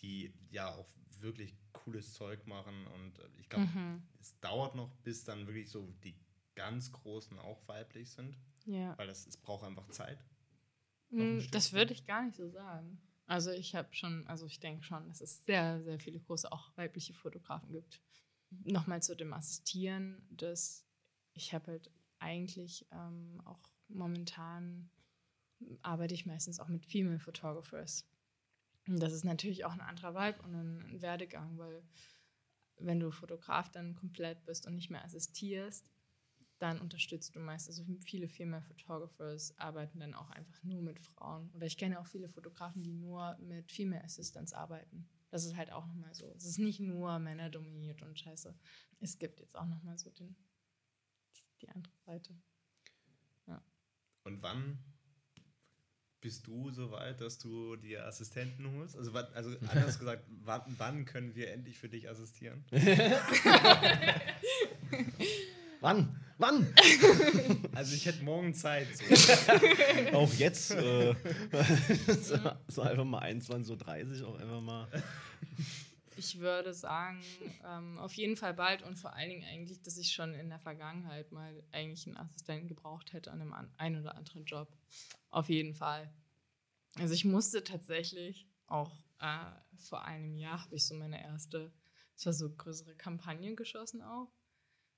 die ja auch wirklich cooles Zeug machen. Und äh, ich glaube, mhm. es dauert noch, bis dann wirklich so die ganz Großen auch weiblich sind. Ja. Weil das, es braucht einfach Zeit. Hm, das würde ich gar nicht so sagen. Also ich habe schon, also ich denke schon, dass es sehr, sehr viele große, auch weibliche Fotografen gibt. Nochmal zu dem Assistieren, dass ich habe halt eigentlich ähm, auch momentan arbeite ich meistens auch mit Female Photographers. Und das ist natürlich auch ein anderer Vibe und ein Werdegang, weil wenn du Fotograf dann komplett bist und nicht mehr assistierst, dann unterstützt du meist. Also viele Female Photographers arbeiten dann auch einfach nur mit Frauen. Oder ich kenne auch viele Fotografen, die nur mit Female Assistants arbeiten. Das ist halt auch nochmal so. Es ist nicht nur Männer dominiert und scheiße. Es gibt jetzt auch nochmal so den, die andere Seite. Ja. Und wann bist du so weit, dass du dir Assistenten holst? Also, also anders gesagt, wann, wann können wir endlich für dich assistieren? wann? Wann? Also ich hätte morgen Zeit. So. auch jetzt. Äh, so einfach mal 21.30 Uhr, auch einfach mal. Ich würde sagen, ähm, auf jeden Fall bald und vor allen Dingen eigentlich, dass ich schon in der Vergangenheit mal eigentlich einen Assistenten gebraucht hätte an einem an, ein oder anderen Job. Auf jeden Fall. Also ich musste tatsächlich auch äh, vor einem Jahr habe ich so meine erste, es war so größere Kampagne geschossen auch,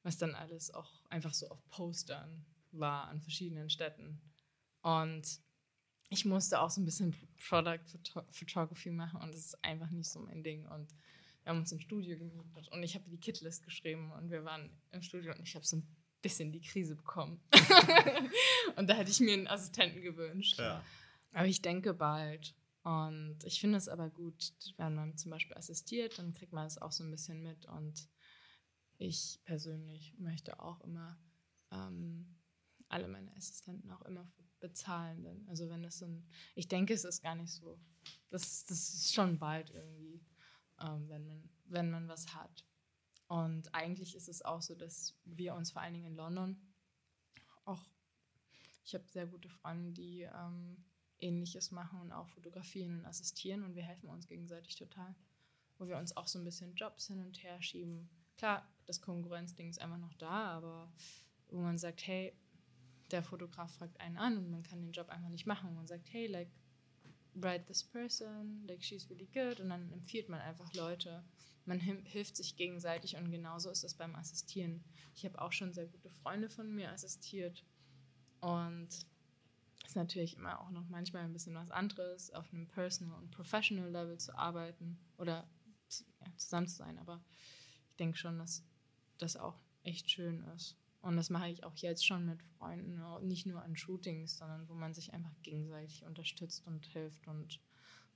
was dann alles auch einfach so auf Postern war an verschiedenen Städten. Und ich musste auch so ein bisschen Product Photography machen und das ist einfach nicht so mein Ding. Und wir haben uns im Studio gemietet und ich habe die Kitlist geschrieben und wir waren im Studio und ich habe so ein bisschen die Krise bekommen. und da hätte ich mir einen Assistenten gewünscht. Ja. Aber ich denke bald. Und ich finde es aber gut, wenn man zum Beispiel assistiert, dann kriegt man es auch so ein bisschen mit. Und ich persönlich möchte auch immer ähm, alle meine Assistenten auch immer bezahlen. Denn, also wenn es ein, ich denke, es ist gar nicht so. Das, das ist schon bald irgendwie, ähm, wenn, man, wenn man was hat. Und eigentlich ist es auch so, dass wir uns vor allen Dingen in London auch, ich habe sehr gute Freunde, die ähm, ähnliches machen und auch fotografieren und assistieren und wir helfen uns gegenseitig total. Wo wir uns auch so ein bisschen Jobs hin und her schieben. Klar, das Konkurrenzding ist einfach noch da, aber wo man sagt, hey, der Fotograf fragt einen an und man kann den Job einfach nicht machen. Und man sagt, hey, like, write this person, like, she's really good. Und dann empfiehlt man einfach Leute. Man hilft sich gegenseitig und genauso ist es beim Assistieren. Ich habe auch schon sehr gute Freunde von mir assistiert. Und ist natürlich immer auch noch manchmal ein bisschen was anderes, auf einem Personal und Professional Level zu arbeiten oder zusammen zu sein. Aber ich denke schon, dass das auch echt schön ist. Und das mache ich auch jetzt schon mit Freunden, nicht nur an Shootings, sondern wo man sich einfach gegenseitig unterstützt und hilft und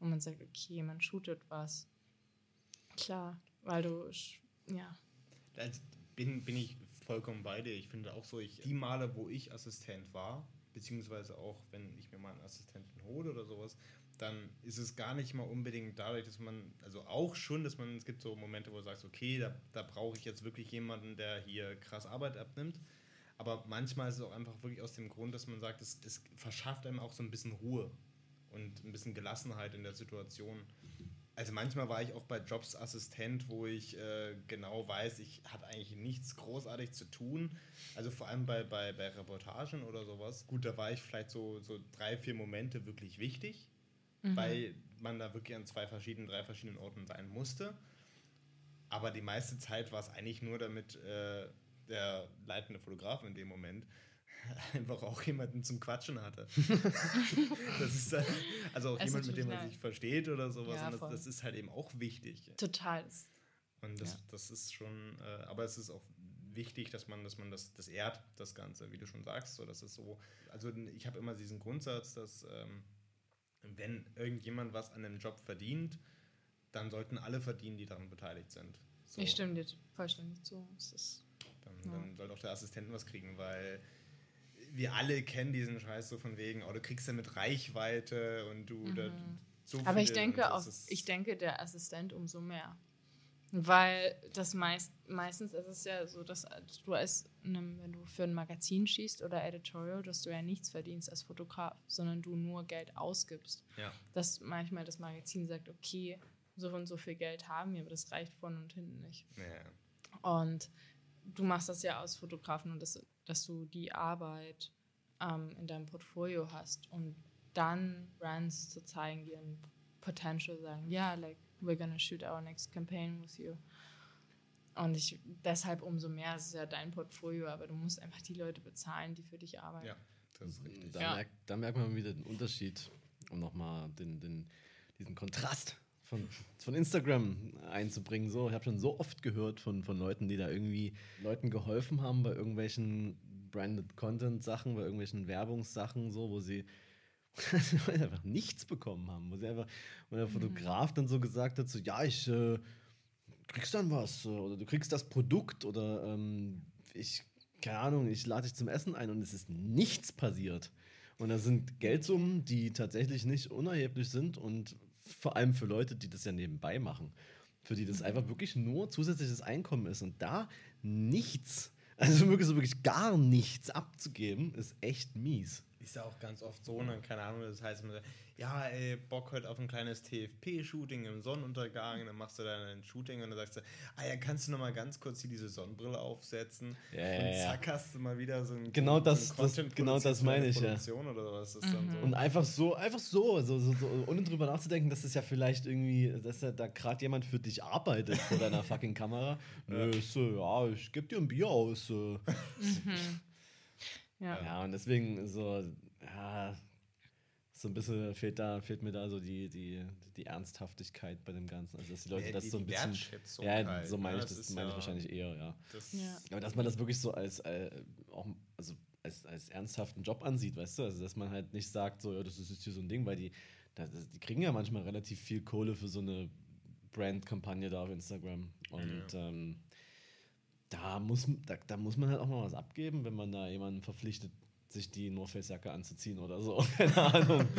wo man sagt, okay, man shootet was. Klar, weil du, ja. Da bin, bin ich vollkommen bei dir. Ich finde auch so, ich, die Male, wo ich Assistent war, beziehungsweise auch, wenn ich mir mal einen Assistenten hole oder sowas, dann ist es gar nicht mal unbedingt dadurch, dass man, also auch schon, dass man, es gibt so Momente, wo du sagst, okay, da, da brauche ich jetzt wirklich jemanden, der hier krass Arbeit abnimmt. Aber manchmal ist es auch einfach wirklich aus dem Grund, dass man sagt, es, es verschafft einem auch so ein bisschen Ruhe und ein bisschen Gelassenheit in der Situation. Also manchmal war ich auch bei Jobs Assistent, wo ich äh, genau weiß, ich habe eigentlich nichts großartig zu tun. Also vor allem bei, bei, bei Reportagen oder sowas. Gut, da war ich vielleicht so, so drei, vier Momente wirklich wichtig mhm. weil man da wirklich an zwei verschiedenen, drei verschiedenen Orten sein musste. Aber die meiste Zeit war es eigentlich nur, damit äh, der leitende Fotograf in dem Moment einfach auch jemanden zum Quatschen hatte. das ist halt, also auch jemand, mit dem man sich versteht oder sowas. Ja, das, das, ist halt eben auch wichtig. Total. Und das, ja. das ist schon, äh, aber es ist auch wichtig, dass man, dass man das, das ehrt, das Ganze, wie du schon sagst. So, das ist so, also ich habe immer diesen Grundsatz, dass ähm, wenn irgendjemand was an einem Job verdient, dann sollten alle verdienen, die daran beteiligt sind. So. Ich stimme dir vollständig zu. dann, ja. dann soll auch der Assistent was kriegen, weil wir alle kennen diesen Scheiß so von wegen, oh, du kriegst ja mit Reichweite und du mhm. da, so Aber ich denke, auf, ich denke, der Assistent umso mehr. Weil das meist, meistens ist es ja so, dass du als wenn du für ein Magazin schießt oder Editorial, dass du ja nichts verdienst als Fotograf, sondern du nur Geld ausgibst. Ja. Dass manchmal das Magazin sagt, okay, so und so viel Geld haben wir, aber das reicht vorne und hinten nicht. Ja. Und du machst das ja aus Fotografen und das, dass du die Arbeit ähm, in deinem Portfolio hast und dann Brands zu zeigen, die ein Potential sagen, ja, like, we're gonna shoot our next campaign with you. Und ich, deshalb umso mehr, es ist ja dein Portfolio, aber du musst einfach die Leute bezahlen, die für dich arbeiten. Ja, das ist richtig. Da, Ja. merkt, da merkt man wieder den Unterschied, um nochmal den, den, diesen Kontrast von, von Instagram einzubringen. So, ich habe schon so oft gehört von, von Leuten, die da irgendwie Leuten geholfen haben bei irgendwelchen Branded Content Sachen, bei irgendwelchen Werbungssachen, so, wo sie wo sie einfach nichts bekommen haben, wo sie einfach, wo der Fotograf dann so gesagt hat, so, ja, ich äh, kriegst dann was oder du kriegst das Produkt oder ähm, ich, keine Ahnung, ich lade dich zum Essen ein und es ist nichts passiert. Und das sind Geldsummen, die tatsächlich nicht unerheblich sind und vor allem für Leute, die das ja nebenbei machen, für die das einfach wirklich nur zusätzliches Einkommen ist und da nichts, also wirklich so wirklich gar nichts abzugeben, ist echt mies. Ist ja auch ganz oft so, ne? keine Ahnung, das heißt immer, ja, ey, Bock heute auf ein kleines TFP-Shooting im Sonnenuntergang, dann machst du dann ein Shooting und dann sagst du, ah ja, kannst du noch mal ganz kurz hier diese Sonnenbrille aufsetzen Ja, und ja, ja. zack hast du mal wieder so ein Genau so das- das- genau das meine eine ich, ja. Oder was ist dann so. Und einfach so, einfach so, so, so, so ohne drüber nachzudenken, dass es ja vielleicht irgendwie, dass ja da gerade jemand für dich arbeitet vor deiner fucking Kamera. Nö, so, ja, ich geb dir ein Bier aus. äh. Ja. Ja, und deswegen so, ja, so ein bisschen fehlt da, fehlt mir da so die, die, die Ernsthaftigkeit bei dem Ganzen. Also dass die Leute Ja, das die- so ein bisschen. Ja, halt, so meine ne? ich Das das, meine ich wahrscheinlich eher, ja. Das, Ja. Aber dass man das wirklich so als, äh, auch, also als, als ernsthaften Job ansieht, weißt du? Also, dass man halt nicht sagt, so, ja, das ist jetzt hier so ein Ding, weil die, das, die kriegen ja manchmal relativ viel Kohle für so eine Brand-Kampagne da auf Instagram. Und ähm, da, muss, da, da muss man halt auch mal was abgeben, wenn man da jemanden verpflichtet, sich die North Face Jacke anzuziehen oder so. Keine Ahnung.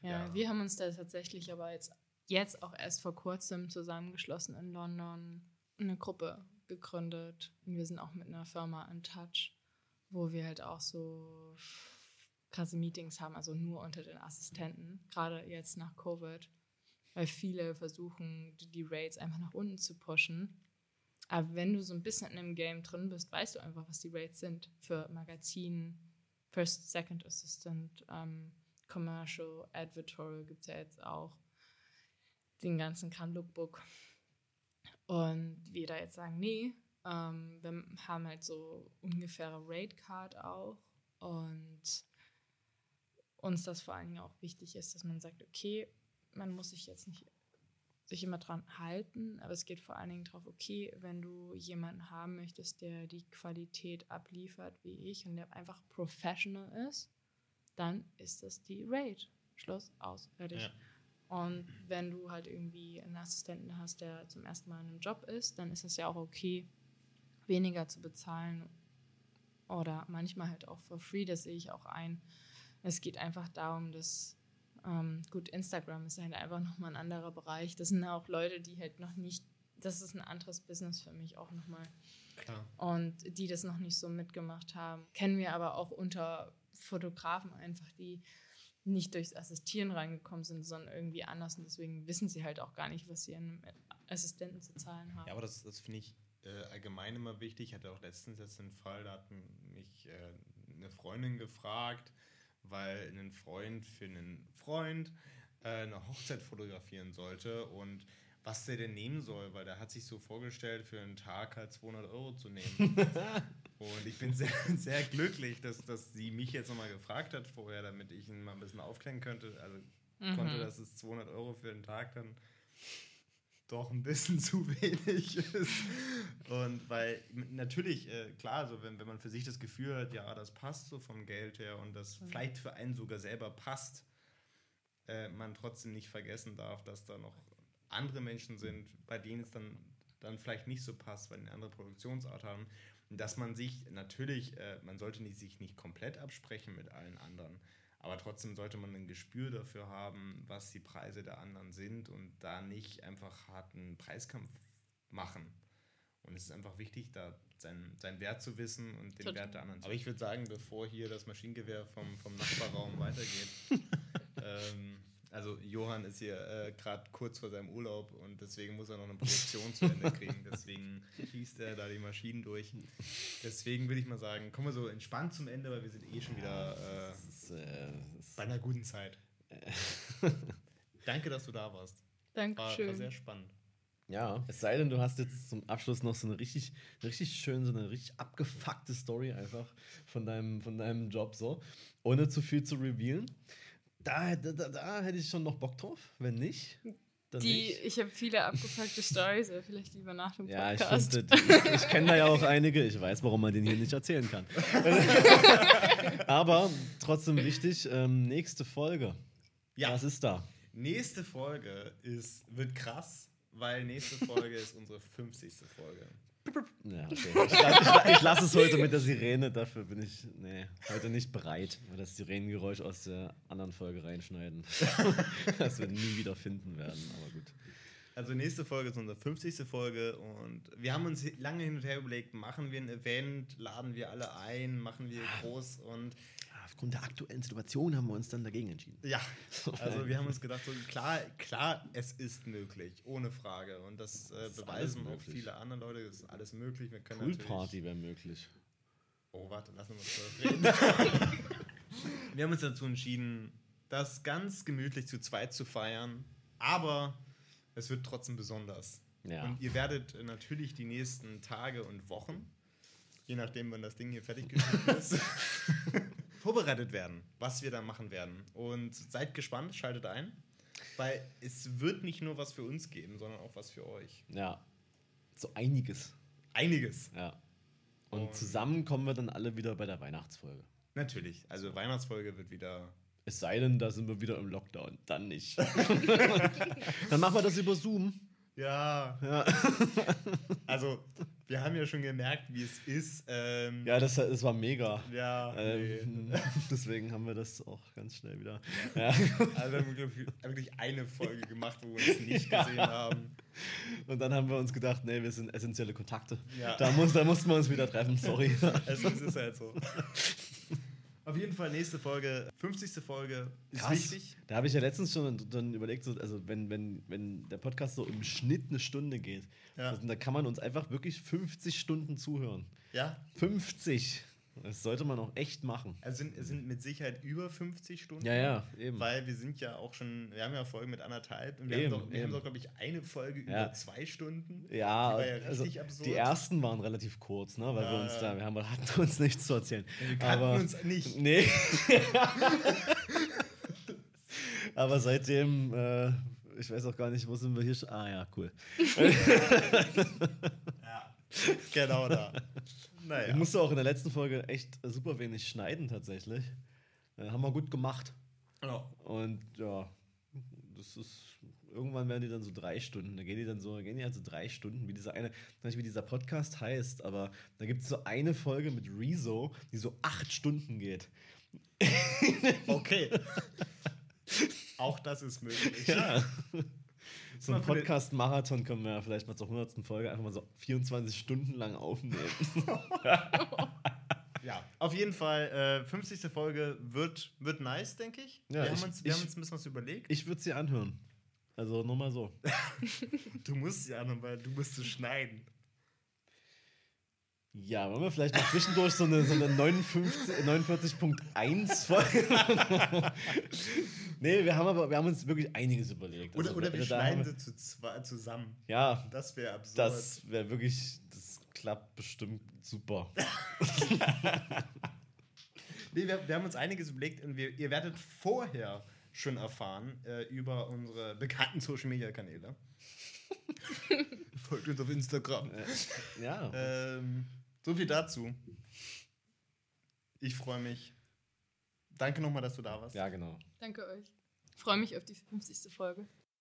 Ja, Ja. wir haben uns da tatsächlich aber jetzt, jetzt auch erst vor kurzem zusammengeschlossen in London, eine Gruppe gegründet. Und wir sind auch mit einer Firma in Touch, wo wir halt auch so krasse Meetings haben, also nur unter den Assistenten, gerade jetzt nach Covid, weil viele versuchen, die- die Rates einfach nach unten zu pushen. Aber wenn du so ein bisschen in dem Game drin bist, weißt du einfach, was die Rates sind für Magazin, First, Second Assistant, ähm, Commercial, Advertorial gibt es ja jetzt auch. Den ganzen Kram Lookbook. Und wir da jetzt sagen, nee, ähm, wir haben halt so ungefähre Rate Card auch. Und uns das vor allen Dingen auch wichtig ist, dass man sagt, okay, man muss sich jetzt nicht sich immer dran halten, aber es geht vor allen Dingen darauf, okay, wenn du jemanden haben möchtest, der die Qualität abliefert wie ich und der einfach professional ist, dann ist das die Rate. Schluss, aus, fertig. Ja. Und wenn du halt irgendwie einen Assistenten hast, der zum ersten Mal in einem Job ist, dann ist es ja auch okay, weniger zu bezahlen oder manchmal halt auch for free, das sehe ich auch ein. Es geht einfach darum, dass ähm, gut, Instagram ist halt einfach nochmal ein anderer Bereich. Das sind auch Leute, die halt noch nicht, das ist ein anderes Business für mich auch nochmal. Klar. Und die das noch nicht so mitgemacht haben. Kennen wir aber auch unter Fotografen einfach, die nicht durchs Assistieren reingekommen sind, sondern irgendwie anders. Und deswegen wissen sie halt auch gar nicht, was sie einem Assistenten zu zahlen haben. Ja, aber das, das finde ich äh, allgemein immer wichtig. Ich hatte auch letztens jetzt einen Fall, da hat mich äh, eine Freundin gefragt, weil ein Freund für einen Freund äh, eine Hochzeit fotografieren sollte und was der denn nehmen soll, weil der hat sich so vorgestellt, für einen Tag halt 200 Euro zu nehmen. und ich bin sehr, sehr glücklich, dass, dass sie mich jetzt nochmal gefragt hat vorher, damit ich ihn mal ein bisschen aufklären könnte. Also konnte, dass es 200 Euro für einen Tag dann doch ein bisschen zu wenig ist. Und weil natürlich, äh, klar, so wenn, wenn man für sich das Gefühl hat, ja, das passt so vom Geld her und das vielleicht für einen sogar selber passt, äh, man trotzdem nicht vergessen darf, dass da noch andere Menschen sind, bei denen es dann, dann vielleicht nicht so passt, weil die eine andere Produktionsart haben. Und dass man sich natürlich, äh, man sollte nicht, sich nicht komplett absprechen mit allen anderen, aber trotzdem sollte man ein Gespür dafür haben, was die Preise der anderen sind und da nicht einfach harten Preiskampf machen. Und es ist einfach wichtig, da seinen, seinen Wert zu wissen und den Total. Wert der anderen zu Aber ich würde sagen, bevor hier das Maschinengewehr vom, vom Nachbarraum weitergeht, ähm, Also Johann ist hier äh, gerade kurz vor seinem Urlaub und deswegen muss er noch eine Produktion zu Ende kriegen. Deswegen schießt er da die Maschinen durch. Deswegen würde ich mal sagen, kommen wir so entspannt zum Ende, weil wir sind eh schon wieder äh, ist, äh, bei einer guten Zeit. Danke, dass du da warst. War, war Dankeschön. sehr spannend. Ja, es sei denn, du hast jetzt zum Abschluss noch so eine richtig, richtig schön, so eine richtig abgefuckte Story einfach von deinem, von deinem Job so, ohne zu viel zu revealen. Da, da, da, da hätte ich schon noch Bock drauf. Wenn nicht, dann Die, nicht. ich habe viele abgefuckte Stories, aber vielleicht lieber nach dem Ja, ich, Podcast. finde, die- ich kenne da ja auch einige. Ich weiß, warum man den hier nicht erzählen kann. Aber trotzdem wichtig, ähm, nächste Folge. Ja. Was ist da? Nächste Folge ist, wird krass, weil nächste Folge ist unsere 50. Folge. Ja, okay. ich, ich, ich lasse es heute mit der Sirene, dafür bin ich nee, heute nicht bereit, weil das Sirenengeräusch aus der anderen Folge reinschneiden. das wir nie wieder finden werden, aber gut. Also nächste Folge ist unsere 50. Folge und wir haben uns lange hin und her überlegt, machen wir ein Event, laden wir alle ein, machen wir groß und Aufgrund der aktuellen Situation haben wir uns dann dagegen entschieden. ja, also wir haben uns gedacht, so klar, klar, es ist möglich, ohne Frage und das, äh, ist beweisen auch viele andere Leute, es ist alles möglich. Wir können Poolparty wäre möglich. Oh, warte, lassen wir uns reden. wir haben uns dazu entschieden, das ganz gemütlich zu zweit zu feiern, aber es wird trotzdem besonders. Ja. Und ihr werdet natürlich die nächsten Tage und Wochen, je nachdem, wann das Ding hier fertig ist, vorbereitet werden, was wir da machen werden. Und seid gespannt, schaltet ein, weil es wird nicht nur was für uns geben, sondern auch was für euch. Ja, so einiges. Einiges. Ja. Und, Und- zusammen kommen wir dann alle wieder bei der Weihnachtsfolge. Natürlich. Also Weihnachtsfolge wird wieder Es sei denn, da sind wir wieder im Lockdown. Dann nicht. dann machen wir das über Zoom. Ja, Ja, also wir haben ja schon gemerkt, wie es ist. Ähm, ja das, das war mega. ja nee. Ähm, deswegen haben wir das auch ganz schnell wieder. Ja. Also wir haben wirklich eine Folge gemacht, wo wir uns nicht gesehen haben. Und dann haben wir uns gedacht, nee, wir sind essentielle Kontakte. Ja. Da, muss, da mussten wir uns wieder treffen, sorry. Also es ist halt so. Auf jeden Fall nächste Folge, 50. Folge, ist wichtig. Da habe ich ja letztens schon dann überlegt, so, also wenn, wenn, wenn der Podcast so im Schnitt eine Stunde geht, Ja. also, da kann man uns einfach wirklich 50 Stunden zuhören. Ja, 50! Das sollte man auch echt machen. es sind, es sind mit Sicherheit über 50 Stunden. Ja, ja, eben. Weil wir sind ja auch schon, wir haben ja Folgen mit anderthalb und wir Eben, haben doch, wir haben eben. doch glaube ich, eine Folge Ja. über zwei Stunden. Ja, Die war ja also richtig absurd. die ersten waren relativ kurz, ne, weil wir Ja, uns ja. da, wir haben, hatten uns nichts zu erzählen. Wir kannten Aber- uns nicht. Nee. Aber seitdem, äh, ich weiß auch gar nicht, wo sind wir hier schon. Ah ja, cool. Ja, genau da. Naja. Ich musste auch in der letzten Folge echt super wenig schneiden tatsächlich. Äh, haben wir gut gemacht. Ja. Und ja, das ist. Irgendwann werden die dann so drei Stunden. Da gehen die dann so, gehen die halt so drei Stunden, wie dieser eine, ich weiß nicht, wie dieser Podcast heißt, aber da gibt es so eine Folge mit Rezo, die so acht Stunden geht. Okay. Auch das ist möglich. Ja. So Mal ein für den- Podcast-Marathon können wir ja vielleicht mal zur 100. Folge einfach mal so 24 Stunden lang aufnehmen. Ja, auf jeden Fall, äh, 50. Folge wird, wird nice, denke ich. Ja, wir, ich- haben uns, wir ich- haben uns ein bisschen was überlegt. Ich würde sie anhören. Also nur mal so. Du musst ja noch, weil du musst es schneiden. Ja, wollen wir vielleicht mal zwischendurch so eine, so eine 59 49.1 Folge. Nee, wir haben aber wir haben uns wirklich einiges überlegt. Oder, Also, oder wir schneiden sie zu zwei, zusammen. Ja, Das wäre absurd. das wäre wirklich, das klappt bestimmt super. Nee, wir, wir haben uns einiges überlegt und wir, ihr werdet vorher schon erfahren äh, über unsere bekannten Social Media Kanäle. Folgt uns auf Instagram. Äh, ja. Ähm, so viel dazu. Ich freue mich. Danke nochmal, dass du da warst. ja, genau. Danke euch. Freue mich auf die 50. Folge.